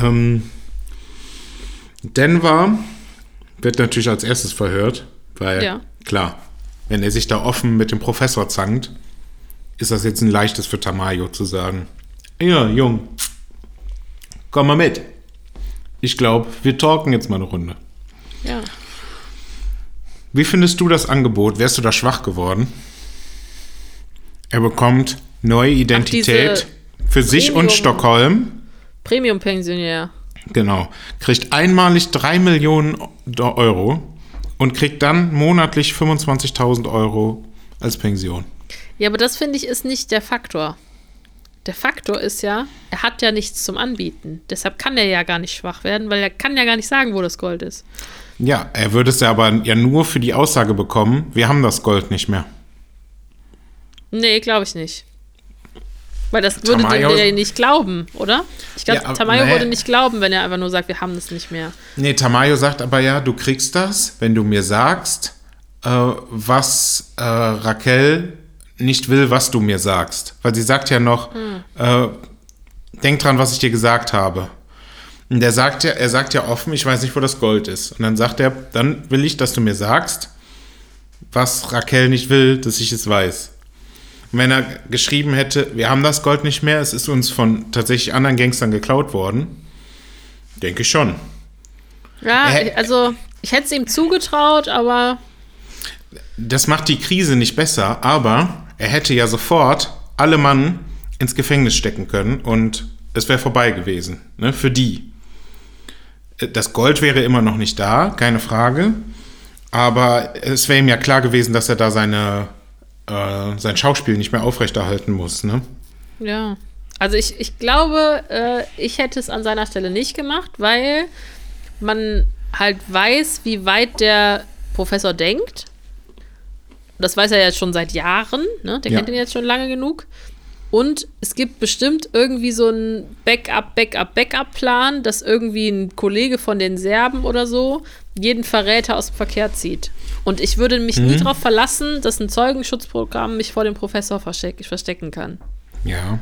Ähm, Denver wird natürlich als erstes verhört, weil, Ja. klar, wenn er sich da offen mit dem Professor zankt, ist das jetzt ein leichtes für Tamayo zu sagen. Ja, Jung, komm mal mit. Ich glaube, wir talken jetzt mal eine Runde. Ja. Wie findest du das Angebot? Wärst du da schwach geworden? Er bekommt neue Identität für sich Premium. und Stockholm. Premium-Pensionär. Genau. Kriegt einmalig 3 Millionen Euro und kriegt dann monatlich 25.000 Euro als Pension. Ja, aber das finde ich ist nicht der Faktor. Der Faktor ist ja, er hat ja nichts zum Anbieten. Deshalb kann er ja gar nicht schwach werden, weil er kann ja gar nicht sagen, wo das Gold ist. Ja, er würde es ja aber ja nur für die Aussage bekommen, wir haben das Gold nicht mehr. Nee, glaube ich nicht. Weil das würde Tamayo- dem der nicht glauben, oder? Ich glaube, Ja, Tamayo nee. würde nicht glauben, wenn er einfach nur sagt, wir haben das nicht mehr. Nee, Tamayo sagt aber ja, du kriegst das, wenn du mir sagst, äh, was äh, Raquel nicht will, was du mir sagst. Weil sie sagt ja noch, äh, denk dran, was ich dir gesagt habe. Und der sagt ja, er sagt ja offen, ich weiß nicht, wo das Gold ist. Und dann sagt er, dann will ich, dass du mir sagst, was Raquel nicht will, dass ich es weiß. Und wenn er geschrieben hätte, wir haben das Gold nicht mehr, es ist uns von tatsächlich anderen Gangstern geklaut worden, denke ich schon. Ja, Äh, also ich hätte es ihm zugetraut, aber Das macht die Krise nicht besser, aber er hätte ja sofort alle Mann ins Gefängnis stecken können und es wäre vorbei gewesen, ne, für die. Das Gold wäre immer noch nicht da, keine Frage, aber es wäre ihm ja klar gewesen, dass er da seine, äh, sein Schauspiel nicht mehr aufrechterhalten muss, ne? ja. Also ich, ich glaube, äh, ich hätte es an seiner Stelle nicht gemacht, weil man halt weiß, wie weit der Professor denkt. Das weiß er jetzt schon seit Jahren, ne? Der Ja. kennt ihn jetzt schon lange genug. Und es gibt bestimmt irgendwie so einen Backup, Backup, Backup-Plan, dass irgendwie ein Kollege von den Serben oder so jeden Verräter aus dem Verkehr zieht. Und ich würde mich nie darauf verlassen, dass ein Zeugenschutzprogramm mich vor dem Professor versteck verstecken kann. Ja.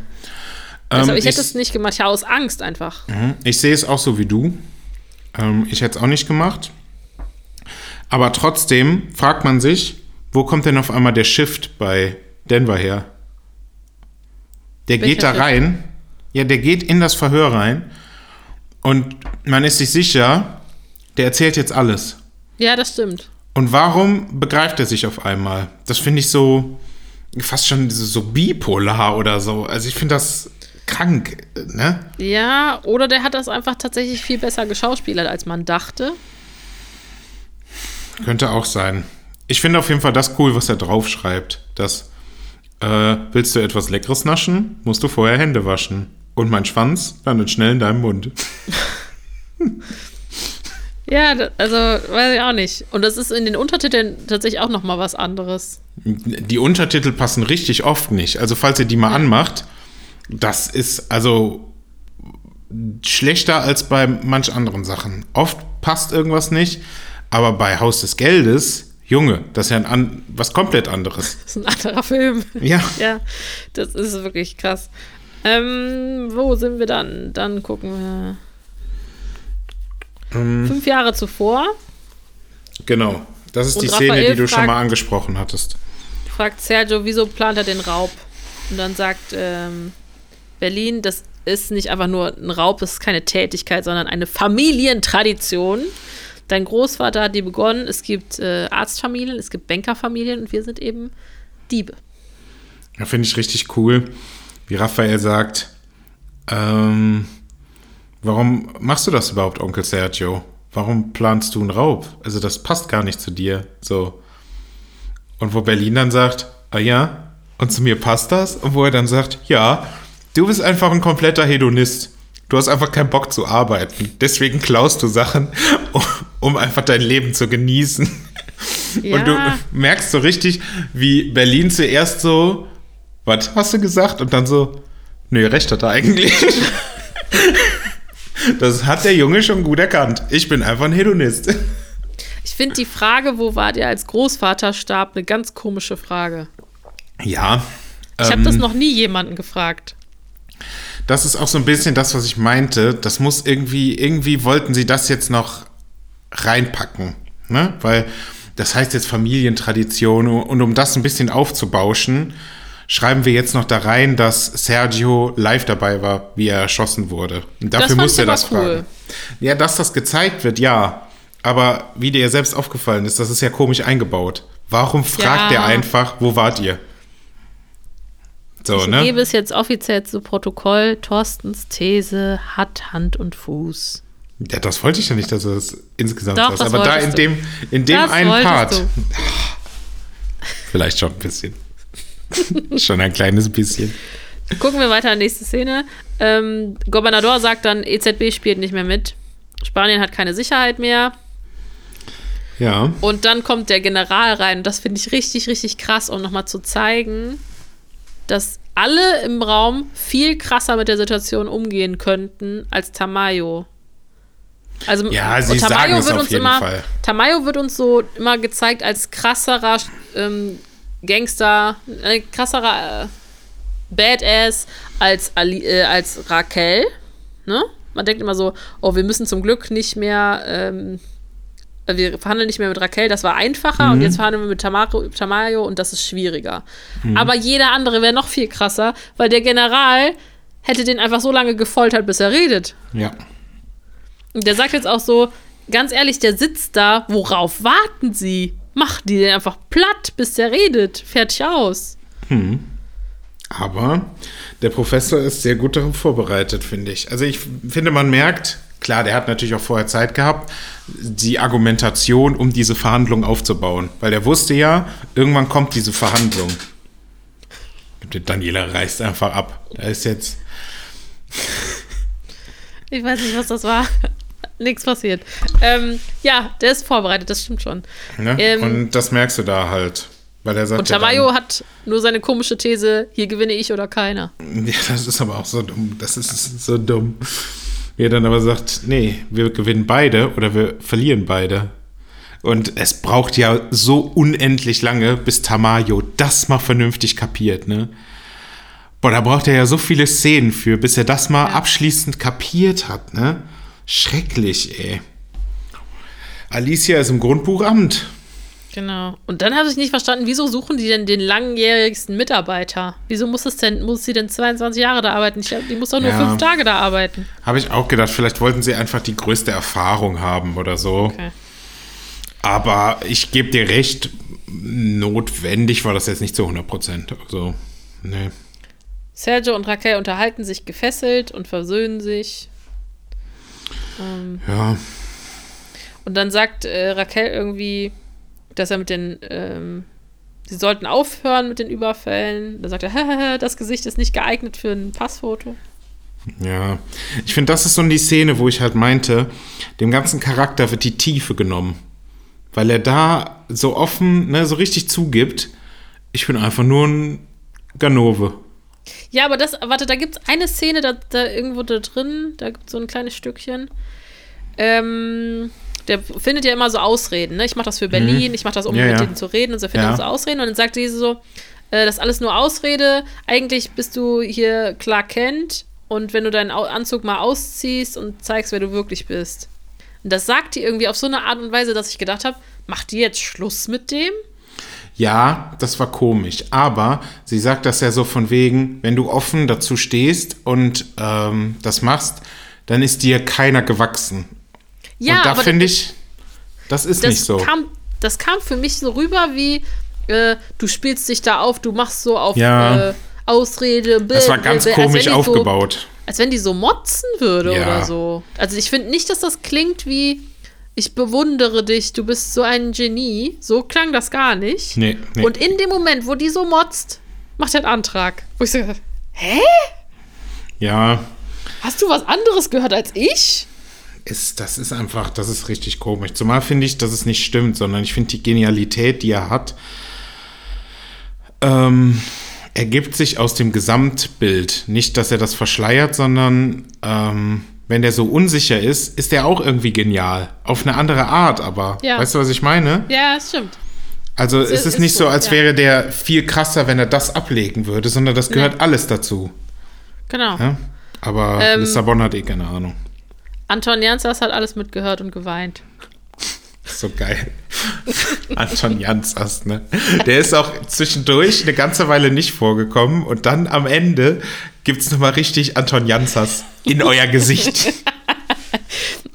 Also Ähm, ich hätte es nicht gemacht, ja, aus Angst einfach. Mhm. Ich sehe es auch so wie du. Ähm, ich hätte es auch nicht gemacht. Aber trotzdem fragt man sich, wo kommt denn auf einmal der Shift bei Denver her? Der Welcher geht da Shift? rein, ja, der geht in das Verhör rein und man ist sich sicher, der erzählt jetzt alles. Ja, das stimmt. Und warum begreift er sich auf einmal? Das finde ich so fast schon so, so bipolar oder so. Also ich finde das krank, ne? Ja, oder der hat das einfach tatsächlich viel besser geschauspielert, als man dachte. Könnte auch sein. Ich finde auf jeden Fall das cool, was er draufschreibt. Das, äh, willst du etwas Leckeres naschen, musst du vorher Hände waschen. Und mein Schwanz landet schnell in deinem Mund. [LAUGHS] Ja, also weiß ich auch nicht. Und das ist in den Untertiteln tatsächlich auch noch mal was anderes. Die Untertitel passen richtig oft nicht. Also falls ihr die mal anmacht, das ist also schlechter als bei manch anderen Sachen. Oft passt irgendwas nicht, aber bei Haus des Geldes, Junge, das ist ja ein an, was komplett anderes. [LAUGHS] Das ist ein anderer Film. Ja. [LAUGHS] ja, das ist wirklich krass. Ähm, wo sind wir dann? Dann gucken wir. Ähm. Fünf Jahre zuvor Genau. Das ist Und die Szene, die du schon fragt- mal angesprochen hattest. fragt Sergio, wieso plant er den Raub? Und dann sagt ähm, Berlin, das ist nicht einfach nur ein Raub, das ist keine Tätigkeit, sondern eine Familientradition. Dein Großvater hat die begonnen. Es gibt äh, Arztfamilien, es gibt Bankerfamilien und wir sind eben Diebe. Ja, finde ich richtig cool, wie Raphael sagt, ähm, warum machst du das überhaupt, Onkel Sergio? Warum planst du einen Raub? Also das passt gar nicht zu dir. So. Und wo Berlin dann sagt, ah ja, und zu mir passt das? Und wo er dann sagt, ja, du bist einfach ein kompletter Hedonist. Du hast einfach keinen Bock zu arbeiten. Deswegen klaust du Sachen, [LAUGHS] um, einfach dein Leben zu genießen. Und du Ja. merkst so richtig, wie Berlin zuerst so, was hast du gesagt? Und dann so, nö, recht hat er eigentlich. [LAUGHS] Das hat der Junge schon gut erkannt. Ich bin einfach ein Hedonist. Ich finde die Frage, wo wart ihr als Großvater starb, eine ganz komische Frage. Ja. Ich habe ähm, das noch nie jemanden gefragt. Das ist auch so ein bisschen das, was ich meinte. Das muss irgendwie, irgendwie wollten sie das jetzt noch reinpacken. Ne? Weil das heißt jetzt Familientradition und um das ein bisschen aufzubauschen, schreiben wir jetzt noch da rein, dass Sergio live dabei war, wie er erschossen wurde. Und dafür ich er das cool. fragen. Ja, dass das gezeigt wird, ja. Aber wie dir selbst aufgefallen ist, das ist ja komisch eingebaut. Warum fragt Ja. er einfach, wo wart ihr? So, ich ne? gebe es jetzt offiziell zu Protokoll. Thorstens These hat Hand und Fuß. Ja, das wollte ich ja nicht, dass du das insgesamt Doch, das Aber da in dem, in dem Das einen Part. du. [LAUGHS] Vielleicht schon ein bisschen. [LAUGHS] schon ein kleines bisschen. Gucken wir weiter, nächste Szene. Ähm, Gobernador sagt dann, EZB spielt nicht mehr mit. Spanien hat keine Sicherheit mehr. Ja. Und dann kommt der General rein. Das finde ich richtig, richtig krass, um nochmal zu zeigen, dass alle im Raum viel krasser mit der Situation umgehen könnten als Tamayo. Also Ja, sie und sagen wird auf uns jeden immer, Fall. Tamayo wird uns so immer gezeigt als krasserer ähm, Gangster, äh, krasserer äh, Badass als, Ali, äh, als Raquel. Ne? Man denkt immer so, oh, wir müssen zum Glück nicht mehr, ähm, äh, wir verhandeln nicht mehr mit Raquel, das war einfacher Mhm. und jetzt verhandeln wir mit Tamaro, Tamayo und das ist schwieriger. Mhm. Aber jeder andere wäre noch viel krasser, weil der General hätte den einfach so lange gefoltert, bis er redet. Ja. Und der sagt jetzt auch so, ganz ehrlich, der sitzt da, worauf warten Sie? Macht die den einfach platt, bis der redet. Fertig aus. Aber der Professor ist sehr gut darauf vorbereitet, finde ich. Also ich finde, man merkt, klar, der hat natürlich auch vorher Zeit gehabt, die Argumentation, um diese Verhandlung aufzubauen. Weil er wusste ja, irgendwann kommt diese Verhandlung. Der Daniela reißt einfach ab. Da ist jetzt. Ich weiß nicht, was das war. Nichts passiert. Ähm, ja, der ist vorbereitet, das stimmt schon. Ne? Ähm, und das merkst du da halt. Weil er sagt Und ja Tamayo dann, hat nur seine komische These, hier gewinne ich oder keiner. Ja, das ist aber auch so dumm. Das ist so dumm. Wie er dann aber sagt, nee, wir gewinnen beide oder wir verlieren beide. Und es braucht ja so unendlich lange, bis Tamayo das mal vernünftig kapiert, ne? Boah, da braucht er ja so viele Szenen für, bis er das mal abschließend kapiert hat, ne? Schrecklich, ey. Alicia ist im Grundbuchamt. Genau. Und dann habe ich nicht verstanden, wieso suchen die denn den langjährigsten Mitarbeiter? Wieso muss es denn, muss sie denn 22 Jahre da arbeiten? Ich die muss doch nur Ja. fünf Tage da arbeiten. Habe ich auch gedacht, vielleicht wollten sie einfach die größte Erfahrung haben oder so. Okay. Aber ich gebe dir recht, notwendig war das jetzt nicht zu 100 Prozent. Also, nee. Sergio und Raquel unterhalten sich gefesselt und versöhnen sich. Ähm, Ja, und dann sagt äh, Raquel irgendwie, dass er mit den, ähm, sie sollten aufhören mit den Überfällen. Da sagt er, [LAUGHS] "Hahaha, das Gesicht ist nicht geeignet für ein Passfoto. ja. Ich finde, das ist so die Szene, wo ich halt meinte, dem ganzen Charakter wird die Tiefe genommen. Weil er da so offen, ne, so richtig zugibt, ich bin einfach nur ein Ganove. Ja, aber das, warte, da gibt es eine Szene, da, da irgendwo da drin, da gibt es so ein kleines Stückchen. Ähm, der findet ja immer so Ausreden, ne? Ich mache das für Berlin, ich mache das, um Mhm. Ja, mit ja. denen zu reden und so findet Ja. er so Ausreden und dann sagt diese so, äh, das ist alles nur Ausrede, eigentlich bist du hier Clark Kent und wenn du deinen Anzug mal ausziehst und zeigst, wer du wirklich bist. Und das sagt die irgendwie auf so eine Art und Weise, dass ich gedacht habe, macht die jetzt Schluss mit dem? Ja, das war komisch. Aber sie sagt das ja so von wegen, wenn du offen dazu stehst und ähm, das machst, dann ist dir keiner gewachsen. Ja, und da finde ich, das ist das nicht so. Kam, das kam für mich so rüber wie, äh, du spielst dich da auf, du machst so auf Ja. äh, Ausrede. Das war ganz bläh, bläh, als komisch die aufgebaut. So, als wenn die so motzen würde Ja. oder so. Also ich finde nicht, dass das klingt wie, ich bewundere dich, du bist so ein Genie. So klang das gar nicht. Nee, nee. Und in dem Moment, wo die so motzt, macht er einen Antrag. Wo ich so, hä? ja, Hast du was anderes gehört als ich? ist, das ist einfach, das ist richtig komisch. Zumal finde ich, dass es nicht stimmt, sondern ich finde die Genialität, die er hat, ähm, ergibt sich aus dem Gesamtbild. Nicht, dass er das verschleiert, sondern ähm, wenn der so unsicher ist, ist er auch irgendwie genial. Auf eine andere Art, aber. Ja. Weißt du, was ich meine? Ja, es stimmt. Also es ist, ist nicht so, als ja. wäre der viel krasser, wenn er das ablegen würde, sondern das gehört alles dazu. Genau. Ja? Aber Ähm, Lissabon hat eh keine Ahnung. Anton Janssas hat alles mitgehört und geweint. So geil. [LAUGHS] Anton Jansas, ne? Der ist auch zwischendurch eine ganze Weile nicht vorgekommen und dann am Ende gibt es nochmal richtig Anton Jansas in [LAUGHS] euer Gesicht. [LAUGHS]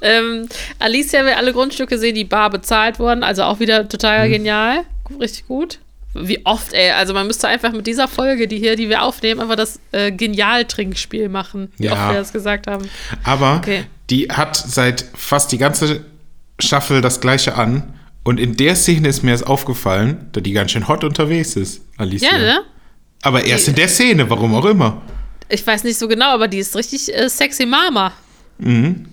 Ähm, Alicia will alle Grundstücke sehen, die bar bezahlt wurden, also auch wieder total genial. Richtig gut. Wie oft, ey. Also man müsste einfach mit dieser Folge, die hier, die wir aufnehmen, einfach das äh, Genial-Trinkspiel machen. Wie Ja. oft wir das gesagt haben. Aber Okay. die hat seit fast die ganze Staffel das gleiche an Und in der Szene ist mir erst aufgefallen, dass die ganz schön hot unterwegs ist, Alicia. Ja, ne? Aber erst in der Szene, warum auch immer. Ich weiß nicht so genau, aber die ist richtig äh, sexy Mama. Mhm.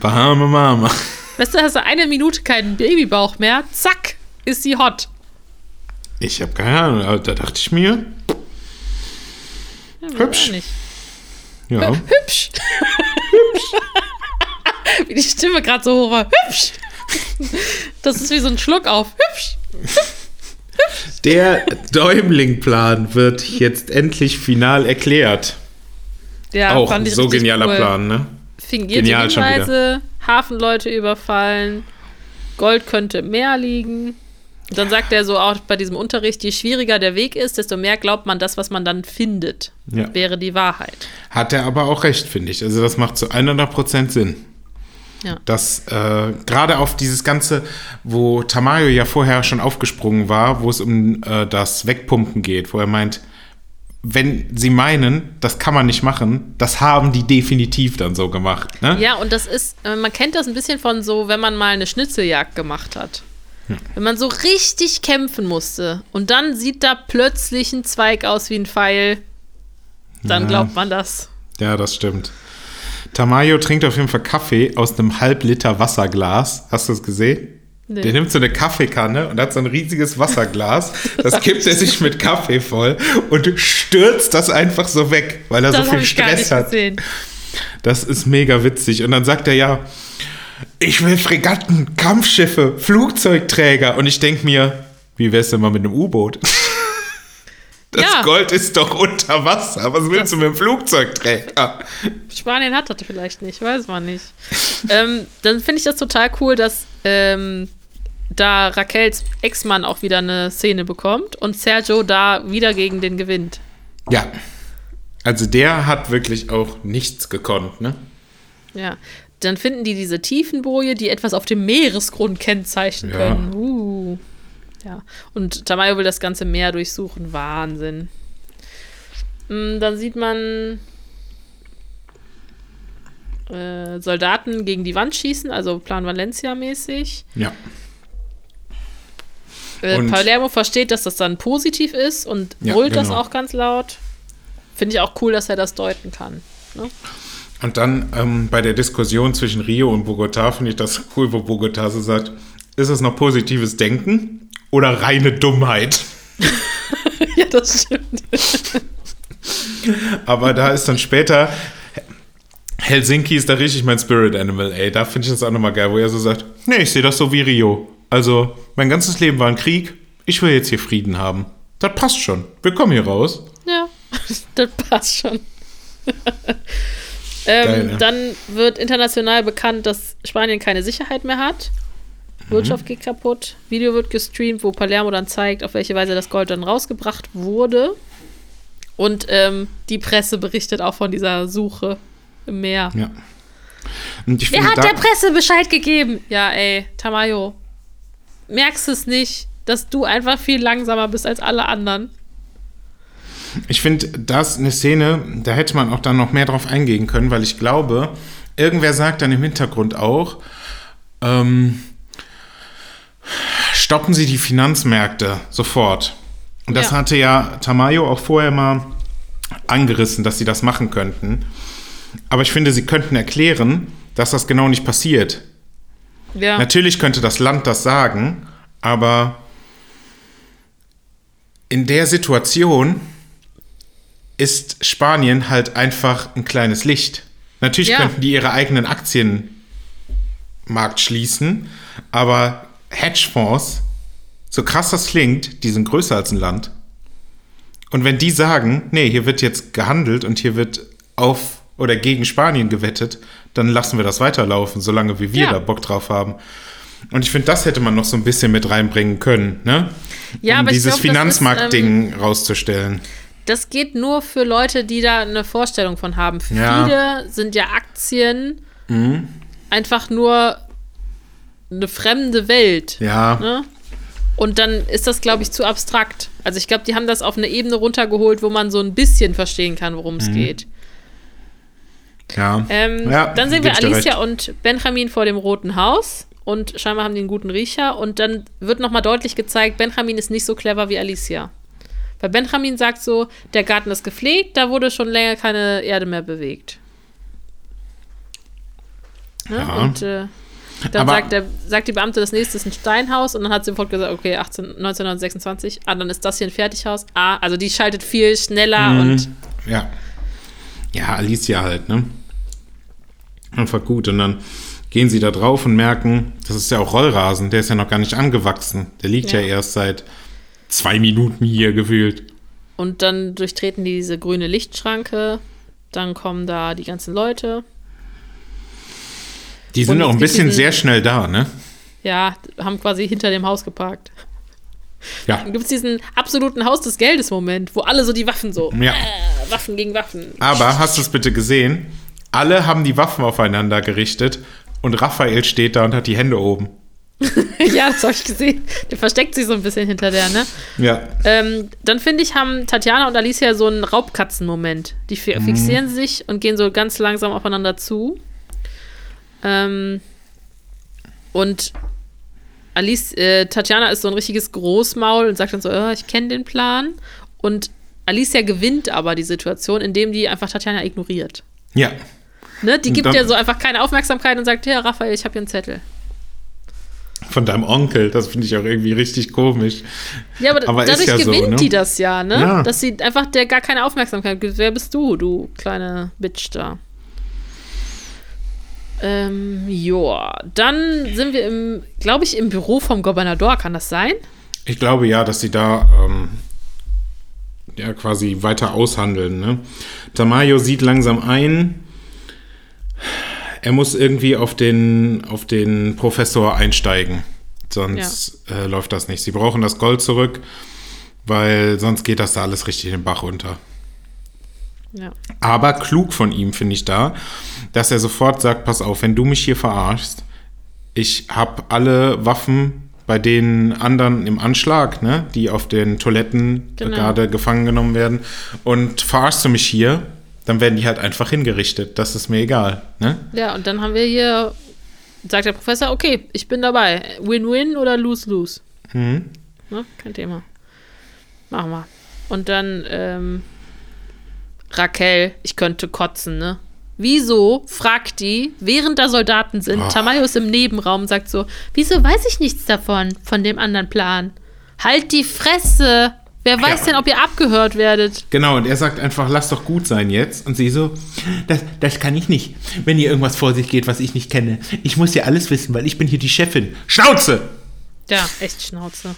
Bahame Mama. Weißt du, hast du eine Minute keinen Babybauch mehr, zack, ist sie hot. Ich habe keine Ahnung, aber da dachte ich mir, Ja, Hübsch. ja, Hübsch. Hübsch. [LAUGHS] wie die Stimme gerade so hoch war. Hübsch. Das ist wie so ein Schluck auf. Hübsch. der Däumling-Plan wird jetzt endlich final erklärt. Ja, auch fand ich so genialer cool. Plan, ne? Fingierte Genial. Hinweise, Hafenleute überfallen, Gold könnte im Meer liegen. Und dann sagt er so auch bei diesem Unterricht, je schwieriger der Weg ist, desto mehr glaubt man das, was man dann findet, Ja. wäre die Wahrheit. Hat er aber auch recht, finde ich. Also das macht zu 100% Sinn. Ja. Dass äh, gerade auf dieses Ganze, wo Tamayo ja vorher schon aufgesprungen war, wo es um äh, das Wegpumpen geht, wo er meint, wenn sie meinen, das kann man nicht machen, das haben die definitiv dann so gemacht. Ne? Ja, und das ist, äh, man kennt das ein bisschen von so, wenn man mal eine Schnitzeljagd gemacht hat. Wenn man so richtig kämpfen musste und dann sieht da plötzlich ein Zweig aus wie ein Pfeil, dann Ja. glaubt man das. Ja, das stimmt. Tamayo trinkt auf jeden Fall Kaffee aus einem Halbliter Wasserglas. Hast du das gesehen? Nee. Der nimmt so eine Kaffeekanne und hat so ein riesiges Wasserglas. Das kippt er sich mit Kaffee voll und stürzt das einfach so weg, weil er Das so viel Stress hat. gesehen. Das ist mega witzig. Und dann sagt er ja, ich will Fregatten, Kampfschiffe, Flugzeugträger. Und ich denke mir, wie wär's denn mal mit einem U-Boot? Das Ja. Gold ist doch unter Wasser. Was willst du mit dem Flugzeugträger? Spanien hat das vielleicht nicht, weiß man nicht. ähm, dann finde ich das total cool, dass ähm, da Raquels Ex-Mann auch wieder eine Szene bekommt und Sergio da wieder gegen den gewinnt. Ja. Also der hat wirklich auch nichts gekonnt, ne? Ja. Dann finden die diese Tiefenboje, die etwas auf dem Meeresgrund kennzeichnen Ja. können. Uh. Ja. Und Tamayo will das ganze Meer durchsuchen. Wahnsinn. Mm, Dann sieht man äh, Soldaten gegen die Wand schießen, also Plan Valencia-mäßig. Ja. Äh, Palermo versteht, dass das dann positiv ist und Ja, brüllt das genau. auch ganz laut. Finde ich auch cool, dass er das deuten kann. Ne? Und dann ähm, bei der Diskussion zwischen Rio und Bogotá finde ich das cool, wo Bogotá so sagt, ist es noch positives Denken oder reine Dummheit? [LAUGHS] ja, das stimmt. Aber da ist dann später Helsinki ist da richtig mein Spirit Animal, ey. Da finde ich das auch nochmal geil, wo er so sagt, nee, ich sehe das so wie Rio. Also, mein ganzes Leben war ein Krieg, ich will jetzt hier Frieden haben. Das passt schon. Wir kommen hier raus. Ja, [LAUGHS] das passt schon. [LAUGHS] Ähm, ne? Dann wird international bekannt, dass Spanien keine Sicherheit mehr hat. Mhm. Wirtschaft geht kaputt. Video wird gestreamt, wo Palermo dann zeigt, auf welche Weise das Gold dann rausgebracht wurde. Und ähm, die Presse berichtet auch von dieser Suche im Meer. Ja. Wer hat der Presse Bescheid gegeben? Ja, ey, Tamayo. Merkst es nicht, dass du einfach viel langsamer bist als alle anderen? Ich finde, das eine Szene, da hätte man auch dann noch mehr drauf eingehen können, weil ich glaube, irgendwer sagt dann im Hintergrund auch, ähm, stoppen Sie die Finanzmärkte sofort. Und das Ja. hatte ja Tamayo auch vorher mal angerissen, dass sie das machen könnten. Aber ich finde, sie könnten erklären, dass das genau nicht passiert. Ja. Natürlich könnte das Land das sagen, aber in der Situation ist Spanien halt einfach ein kleines Licht. Natürlich Ja. könnten die ihre eigenen Aktienmarkt schließen, aber Hedgefonds, so krass das klingt, die sind größer als ein Land. Und wenn die sagen, nee, hier wird jetzt gehandelt und hier wird auf oder gegen Spanien gewettet, dann lassen wir das weiterlaufen, solange wie wir Ja. da Bock drauf haben. Und ich finde, das hätte man noch so ein bisschen mit reinbringen können, ne? Ja, um aber dieses ist, ähm, Finanzmarktding rauszustellen. Das geht nur für Leute, die da eine Vorstellung von haben. Für Ja. Mhm. viele sind ja Aktien einfach nur eine fremde Welt. Ja, Ne? Und dann ist das, glaube ich, zu abstrakt. Also ich glaube, die haben das auf eine Ebene runtergeholt, wo man so ein bisschen verstehen kann, worum es geht. ja. Ähm, ja dann sehen wir Alicia und Benjamin vor dem Roten Haus. und scheinbar haben die einen guten Riecher. Und dann wird nochmal deutlich gezeigt, Benjamin ist nicht so clever wie Alicia. Weil Benjamin sagt so, der Garten ist gepflegt, da wurde schon länger keine Erde mehr bewegt. Ne? Ja. Und äh, dann Aber- sagt, der, sagt die Beamte, das nächste ist ein Steinhaus und dann hat sie sofort gesagt, okay, 18, 1926, ah, dann ist das hier ein Fertighaus. Ah, also die schaltet viel schneller Mhm. und Ja. Ja, Alicia halt, ne? Einfach gut. Und dann gehen sie da drauf und merken, das ist ja auch Rollrasen, der ist ja noch gar nicht angewachsen. Der liegt ja, Ja. erst seit zwei Minuten hier gefühlt. Und dann durchtreten die diese grüne Lichtschranke. Dann kommen da die ganzen Leute. Die sind auch ein bisschen diesen- sehr schnell da, ne? Ja, haben quasi hinter dem Haus geparkt. Ja. Dann gibt es diesen absoluten Haus des Geldes-Moment, wo alle so die Waffen so. Ja. Äh, Waffen gegen Waffen. Aber hast du es bitte gesehen? Alle haben die Waffen aufeinander gerichtet und Raphael steht da und hat die Hände oben. [LAUGHS] ja, das habe ich gesehen. Der versteckt sich so ein bisschen hinter der, ne? Ja. Ähm, dann finde ich, haben Tatjana und Alicia so einen Raubkatzen-Moment. Die Mhm. fixieren sich und gehen so ganz langsam aufeinander zu. Ähm, und Alice, äh, Tatjana ist so ein richtiges Großmaul und sagt dann so, äh, ich kenne den Plan. Und Alicia gewinnt aber die Situation, indem die einfach Tatjana ignoriert. Ja. Ne? Die gibt ja so einfach keine Aufmerksamkeit und sagt, ja, Raphael, ich habe hier einen Zettel. Von deinem Onkel, das finde ich auch irgendwie richtig komisch. Ja, aber, Aber dadurch ja so, gewinnt ne? die das ja, ne? Ja. Dass sie einfach der gar keine Aufmerksamkeit gibt. Wer bist du, du kleine Bitch da? Ähm, joa. Dann sind wir im, glaube ich, im Büro vom Gobernador, kann das sein? Ich glaube ja, dass sie da ähm, ja quasi weiter aushandeln. Ne? Tamayo sieht langsam ein, er muss irgendwie auf den, auf den Professor einsteigen. Sonst äh, läuft das nicht. Sie brauchen das Gold zurück, weil sonst geht das da alles richtig in den Bach runter. Ja. Aber klug von ihm finde ich da, dass er sofort sagt, pass auf, wenn du mich hier verarschst, ich habe alle Waffen bei den anderen im Anschlag, ne, die auf den Toiletten Genau. gerade gefangen genommen werden und verarschst du mich hier, dann werden die halt einfach hingerichtet. Das ist mir egal, ne? Ja, und dann haben wir hier, sagt der Professor, okay, ich bin dabei. Win-win oder lose-lose? Mhm. Ne? Kein Thema. Machen wir. Und dann, ähm, Raquel, ich könnte kotzen, ne? Wieso, fragt die, während da Soldaten sind, Oh. Tamayo ist im Nebenraum und sagt so, wieso weiß ich nichts davon, von dem anderen Plan? Halt die Fresse! Wer weiß Ja. denn, ob ihr abgehört werdet? Genau, und er sagt einfach, lass doch gut sein jetzt. Und sie so, das, das kann ich nicht, wenn hier irgendwas vor sich geht, was ich nicht kenne. Ich muss ja alles wissen, weil ich bin hier die Chefin. Schnauze! Ja, echt Schnauze.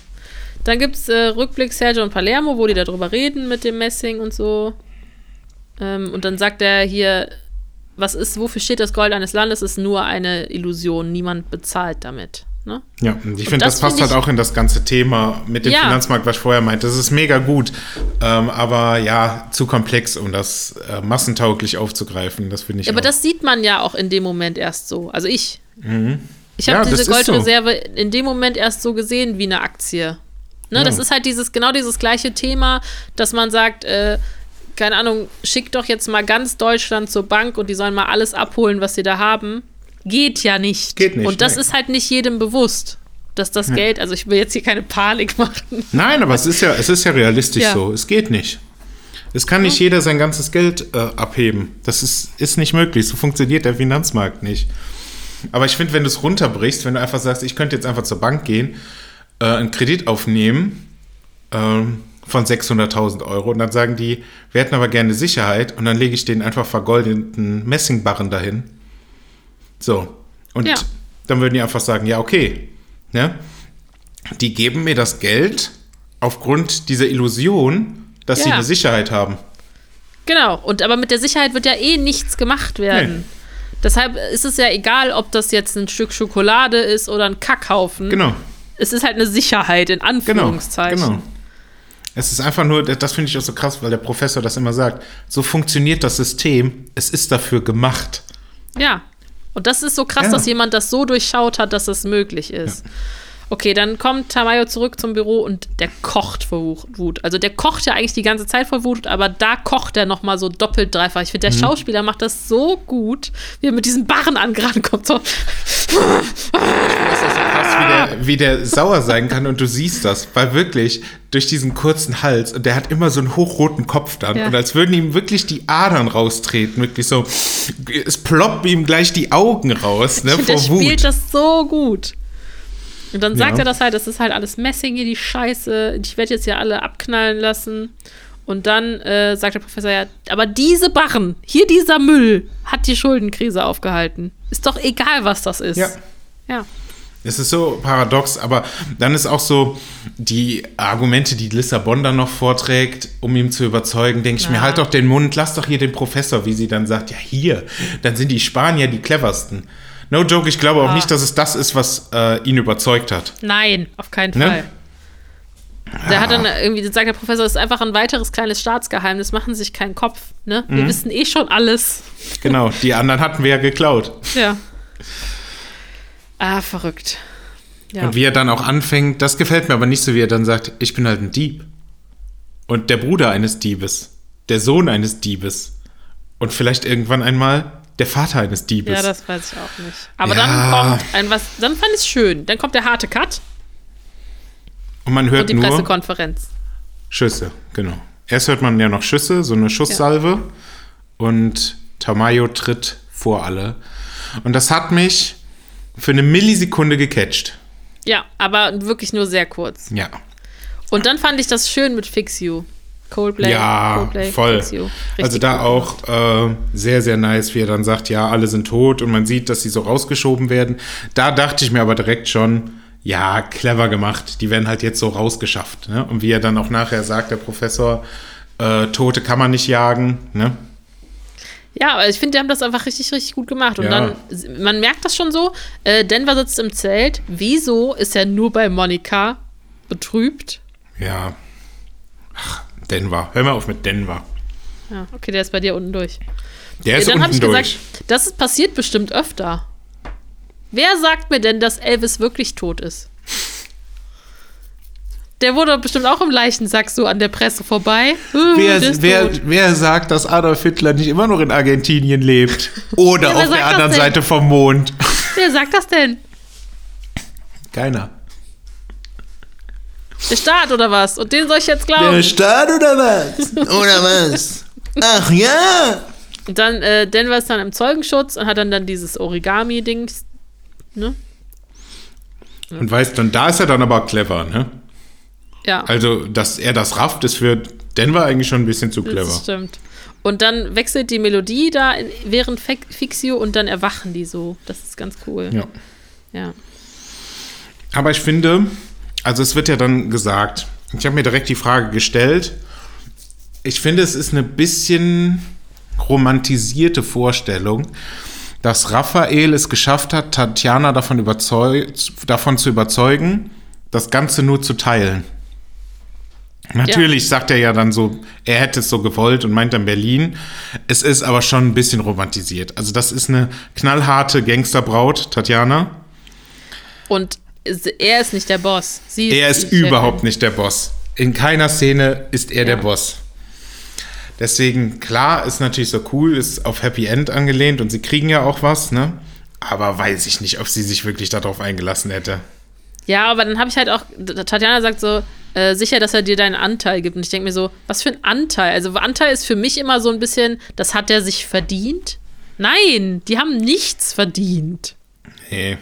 Dann gibt's äh, Rückblick Sergio und Palermo, wo die darüber reden mit dem Messing und so. Ähm, und dann sagt er hier, was ist, wofür steht das Gold eines Landes? Ist nur eine Illusion. Niemand bezahlt damit. Ne? Ja, und ich finde, das, das passt find halt ich- auch in das ganze Thema mit dem Ja. Finanzmarkt, was ich vorher meinte. Das ist mega gut, ähm, aber ja, zu komplex, um das äh, massentauglich aufzugreifen. Das finde ich Ja, aber das sieht man ja auch in dem Moment erst so. Also ich. Ich Mhm. Ja, habe das diese ist so. Goldreserve in dem Moment erst so gesehen wie eine Aktie. Ne, Ja. Das ist halt dieses genau dieses gleiche Thema, dass man sagt, äh, keine Ahnung, schickt doch jetzt mal ganz Deutschland zur Bank und die sollen mal alles abholen, was sie da haben. Geht ja nicht. Geht nicht, Und das nee. ist halt nicht jedem bewusst, dass das Geld, also ich will jetzt hier keine Panik machen. Nein, aber es ist ja, es ist ja realistisch Ja. so. Es geht nicht. Es kann nicht jeder sein ganzes Geld äh, abheben. Das ist, ist nicht möglich. So funktioniert der Finanzmarkt nicht. Aber ich finde, wenn du es runterbrichst, wenn du einfach sagst, ich könnte jetzt einfach zur Bank gehen, äh, einen Kredit aufnehmen ähm, von 600.000 Euro und dann sagen die, wir hätten aber gerne Sicherheit und dann lege ich den einfach vergoldeten Messingbarren dahin. So. Und Ja. dann würden die einfach sagen, ja, okay. Ne? Die geben mir das Geld aufgrund dieser Illusion, dass sie Ja. eine Sicherheit haben. Genau, und aber mit der Sicherheit wird ja eh nichts gemacht werden. Nee. Deshalb ist es ja egal, ob das jetzt ein Stück Schokolade ist oder ein Kackhaufen. Genau. Es ist halt eine Sicherheit, in Genau, Anführungszeichen. genau. Es ist einfach nur, das finde ich auch so krass, weil der Professor das immer sagt, so funktioniert das System, es ist dafür gemacht. Ja. Und das ist so krass, Ja. dass jemand das so durchschaut hat, dass das möglich ist. Okay, dann kommt Tamayo zurück zum Büro und der kocht vor Wut. Also der kocht ja eigentlich die ganze Zeit vor Wut, aber da kocht er noch mal so doppelt dreifach. Ich finde, der mhm. Schauspieler macht das so gut, wie er mit diesen Barren angerannt kommt. So. Ich weiß, das so krass, wie der, wie der sauer sein kann und du siehst das, weil wirklich durch diesen kurzen Hals und der hat immer so einen hochroten Kopf dann ja. und als würden ihm wirklich die Adern raustreten, wirklich so, es ploppt ihm gleich die Augen raus, ne, ich vor der Wut. spielt das so gut. Und dann sagt ja. er das halt, das ist halt alles Messing hier, die Scheiße. Ich werde jetzt hier alle abknallen lassen. Und dann äh, sagt der Professor ja, aber diese Barren, hier dieser Müll, hat die Schuldenkrise aufgehalten. Ist doch egal, was das ist. Ja. Ja. Es ist so paradox, aber dann ist auch so, die Argumente, die Lissabon dann noch vorträgt, um ihm zu überzeugen, denke ich ja. mir, halt doch den Mund, lass doch hier den Professor, wie sie dann sagt, ja hier, dann sind die Spanier die cleversten. No joke, ich glaube auch nicht, dass es das ist, was äh, ihn überzeugt hat. Nein, auf keinen ne? Fall. Der hat dann irgendwie, sagt der Professor, das ist einfach ein weiteres kleines Staatsgeheimnis, machen sich keinen Kopf, ne? Wir mhm. wissen eh schon alles. Genau, die anderen hatten wir ja geklaut. Ja. Ah, verrückt. Ja. Und wie er dann auch anfängt, das gefällt mir aber nicht so, wie er dann sagt, ich bin halt ein Dieb. Und der Bruder eines Diebes, der Sohn eines Diebes. Und vielleicht irgendwann einmal der Vater eines Diebes. Ja, das weiß ich auch nicht. Aber ja. dann kommt ein was, dann fand ich es schön. Dann kommt der harte Cut. Und man hört und die nur Pressekonferenz. Schüsse, genau. Erst hört man ja noch Schüsse, so eine Schusssalve. Ja. Und Tamayo tritt vor alle. Und das hat mich für eine Millisekunde gecatcht. Ja, aber wirklich nur sehr kurz. Ja. Und dann fand ich das schön mit Fix You. Coldplay. Ja, Coldplay, voll. Also da auch äh, sehr, sehr nice, wie er dann sagt, ja, alle sind tot und man sieht, dass sie so rausgeschoben werden. Da dachte ich mir aber direkt schon, ja, clever gemacht. Die werden halt jetzt so rausgeschafft. Ne? Und wie er dann auch nachher sagt, der Professor, äh, Tote kann man nicht jagen. Ne? Ja, aber ich finde, die haben das einfach richtig, richtig gut gemacht. Und ja. dann, man merkt das schon so, äh, Denver sitzt im Zelt. Wieso ist er nur bei Monika betrübt? Ja. Ach, Denver. Hör mal auf mit Denver. Ja, okay, der ist bei dir unten durch. Der ist ja, dann unten ich durch. gesagt, das passiert bestimmt öfter. Wer sagt mir denn, dass Elvis wirklich tot ist? Der wurde bestimmt auch im Leichensack so an der Presse vorbei. Uh, wer, wer, wer, sagt, dass Adolf Hitler nicht immer noch in Argentinien lebt? Oder ja, auf der anderen Seite vom Mond? Wer sagt das denn? Keiner. Der Staat oder was? Und den soll ich jetzt glauben? Der Staat oder was? Oder was? Ach ja! Und dann, äh, Denver ist dann im Zeugenschutz und hat dann, dann dieses Origami-Ding, ne? Und weißt du, da ist er dann aber clever, ne? Ja. Also, dass er das rafft, ist für Denver eigentlich schon ein bisschen zu clever. Das stimmt. Und dann wechselt die Melodie da während Fixio und dann erwachen die so. Das ist ganz cool. Ja. Ja. Aber ich finde, also es wird ja dann gesagt, ich habe mir direkt die Frage gestellt, ich finde, es ist eine bisschen romantisierte Vorstellung, dass Raphael es geschafft hat, Tatjana davon, davon zu überzeugen, das Ganze nur zu teilen. Natürlich ja. sagt er ja dann so, er hätte es so gewollt und meint dann Berlin. Es ist aber schon ein bisschen romantisiert. Also das ist eine knallharte Gangsterbraut, Tatjana. Und er ist nicht der Boss. Sie er ist, ist überhaupt nicht der Boss. In keiner Szene ist er ja. der Boss. Deswegen, klar, ist natürlich so cool, ist auf Happy End angelehnt und sie kriegen ja auch was, ne? Aber weiß ich nicht, ob sie sich wirklich darauf eingelassen hätte. Ja, aber dann habe ich halt auch, Tatjana sagt so, äh, sicher, dass er dir deinen Anteil gibt. Und ich denke mir so, was für ein Anteil? Also Anteil ist für mich immer so ein bisschen, das hat er sich verdient. Nein, die haben nichts verdient. Nee.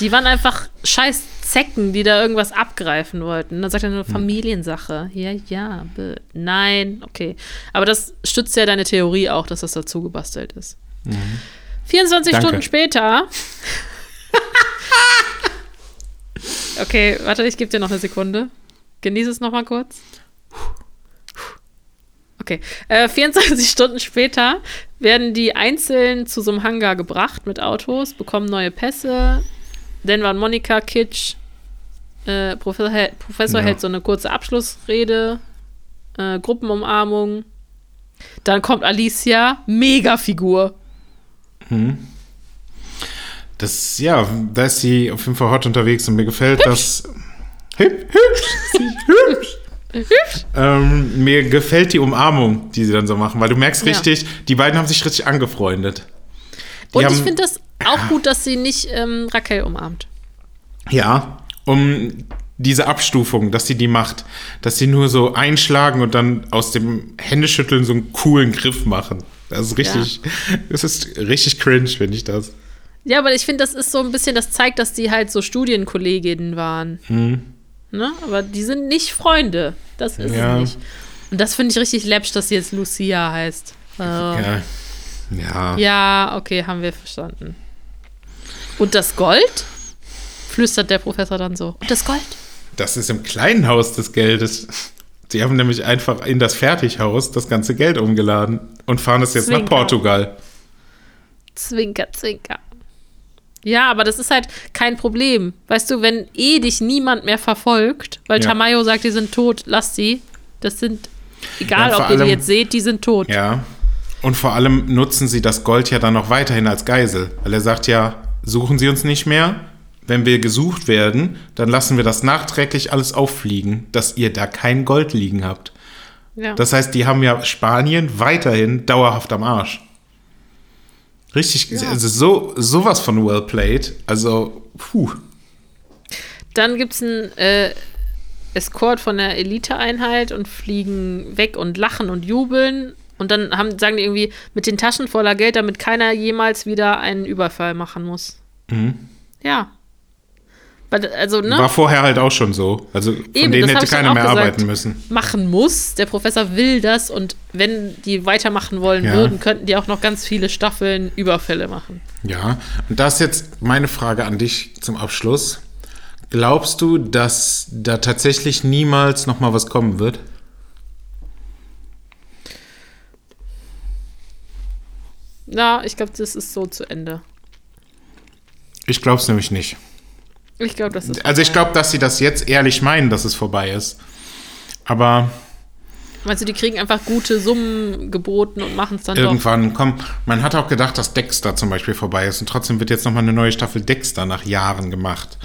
Die waren einfach scheiß Zecken, die da irgendwas abgreifen wollten. Und dann sagt er nur hm. Familiensache. Ja, ja, nein, okay. Aber das stützt ja deine Theorie auch, dass das dazu gebastelt ist. Mhm. 24 Danke. Stunden später. [LAUGHS] okay, warte, ich gebe dir noch eine Sekunde. Genieße es noch mal kurz. Okay. Äh, 24 [LAUGHS] Stunden später werden die einzeln zu so einem Hangar gebracht mit Autos, bekommen neue Pässe, dann waren Monika, Kitsch, äh, Professor, hält, Professor ja. hält so eine kurze Abschlussrede, äh, Gruppenumarmung. Dann kommt Alicia, Mega-Figur. Hm. Das, ja, da ist sie auf jeden Fall hot unterwegs und mir gefällt das. Hübsch, hübsch, hübsch. [LAUGHS] Ähm, mir gefällt die Umarmung, die sie dann so machen, weil du merkst Ja. richtig, die beiden haben sich richtig angefreundet. Die Und ich finde das auch gut, dass sie nicht ähm, Raquel umarmt. Ja, um diese Abstufung, dass sie die macht, dass sie nur so einschlagen und dann aus dem Händeschütteln so einen coolen Griff machen. Das ist richtig, das ist richtig cringe, finde ich das. Ja, aber ich finde, das ist so ein bisschen, das zeigt, dass die halt so Studienkolleginnen waren. Hm. Ne? Aber die sind nicht Freunde. Das ist Ja. nicht. Und das finde ich richtig läppsch, dass sie jetzt Lucia heißt. Äh, ja. Ja. Ja. ja, okay, haben wir verstanden. Und das Gold? Flüstert der Professor dann so. Und das Gold? Das ist im kleinen Haus des Geldes. Sie haben nämlich einfach in das Fertighaus das ganze Geld umgeladen und fahren es jetzt nach Zwinker. Portugal. Zwinker, zwinker. Ja, aber das ist halt kein Problem. Weißt du, wenn eh dich niemand mehr verfolgt, weil Ja. Tamayo sagt, die sind tot, lass sie. Das sind, egal Ja, ob ihr die jetzt seht, die sind tot. Ja. Und vor allem nutzen sie das Gold ja dann noch weiterhin als Geisel. Weil er sagt ja, suchen Sie uns nicht mehr. Wenn wir gesucht werden, dann lassen wir das nachträglich alles auffliegen, dass ihr da kein Gold liegen habt. Ja. Das heißt, die haben ja Spanien weiterhin dauerhaft am Arsch. Richtig, also so, sowas von well played. Also, puh. Dann gibt es einen äh, Escort von der Eliteeinheit und fliegen weg und lachen und jubeln. Und dann haben, sagen die irgendwie, mit den Taschen voller Geld, damit keiner jemals wieder einen Überfall machen muss. Ja. Weil, Also, ne? War vorher halt auch schon so. Also von Eben, denen hätte keiner mehr gesagt. arbeiten müssen. machen muss. Der Professor will das und wenn die weitermachen wollen Ja. würden, könnten die auch noch ganz viele Staffeln Überfälle machen. Ja, und das ist jetzt meine Frage an dich zum Abschluss. Glaubst du, dass da tatsächlich niemals noch mal was kommen wird? Ja, ich glaube, das ist so zu Ende. Ich glaube es nämlich nicht. Ich glaube, das ist. Also ich glaube, dass sie das jetzt ehrlich meinen, dass es vorbei ist. Aber Meinst du, die kriegen einfach gute Summen geboten und machen es dann doch? irgendwann, komm, man hat auch gedacht, dass Dexter zum Beispiel vorbei ist und trotzdem wird jetzt noch mal eine neue Staffel Dexter nach Jahren gemacht.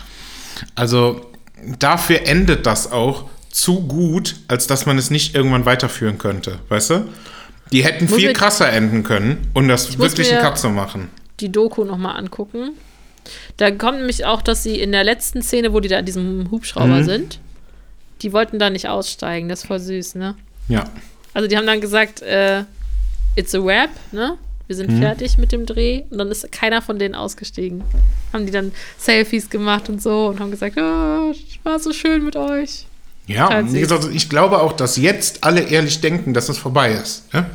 Also dafür endet das auch zu gut, als dass man es nicht irgendwann weiterführen könnte, weißt du? Die hätten viel krasser enden können und das wirklich Cut zu machen. Die Doku nochmal angucken. Da kommt nämlich auch, dass sie in der letzten Szene, wo die da in diesem Hubschrauber Mhm. sind, die wollten da nicht aussteigen. Das ist voll süß, ne? Ja. Also die haben dann gesagt, äh, it's a wrap, ne? Wir sind fertig mit dem Dreh und dann ist keiner von denen ausgestiegen. Haben die dann Selfies gemacht und so und haben gesagt, oh, war so schön mit euch. Ja, und wie gesagt, ich glaube auch, dass jetzt alle ehrlich denken, dass es vorbei ist. Ja?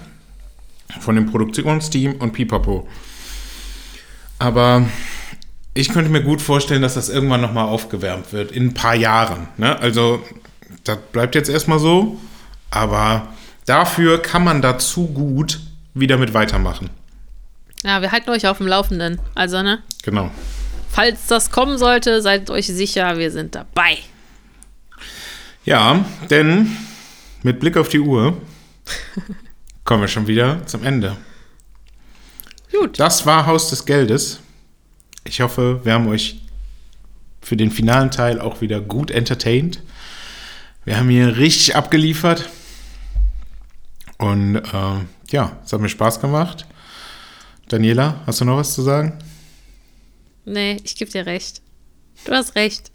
Von dem Produktionsteam und Pipapo. Aber ich könnte mir gut vorstellen, dass das irgendwann nochmal aufgewärmt wird, in ein paar Jahren. Ne? Also, das bleibt jetzt erstmal so, aber dafür kann man dazu gut wieder mit weitermachen. Ja, wir halten euch auf dem Laufenden. Also, ne? Genau. Falls das kommen sollte, seid euch sicher, wir sind dabei. Ja, denn mit Blick auf die Uhr kommen wir schon wieder zum Ende. Gut. Das war Haus des Geldes. Ich hoffe, wir haben euch für den finalen Teil auch wieder gut entertained. Wir haben hier richtig abgeliefert. Und äh, ja, es hat mir Spaß gemacht. Daniela, hast du noch was zu sagen? Nee, ich gebe dir recht. Du hast recht.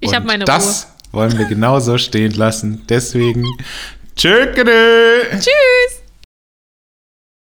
Ich habe meine Das wollen wir genauso stehen lassen. Deswegen. Ruhe. Tschüss.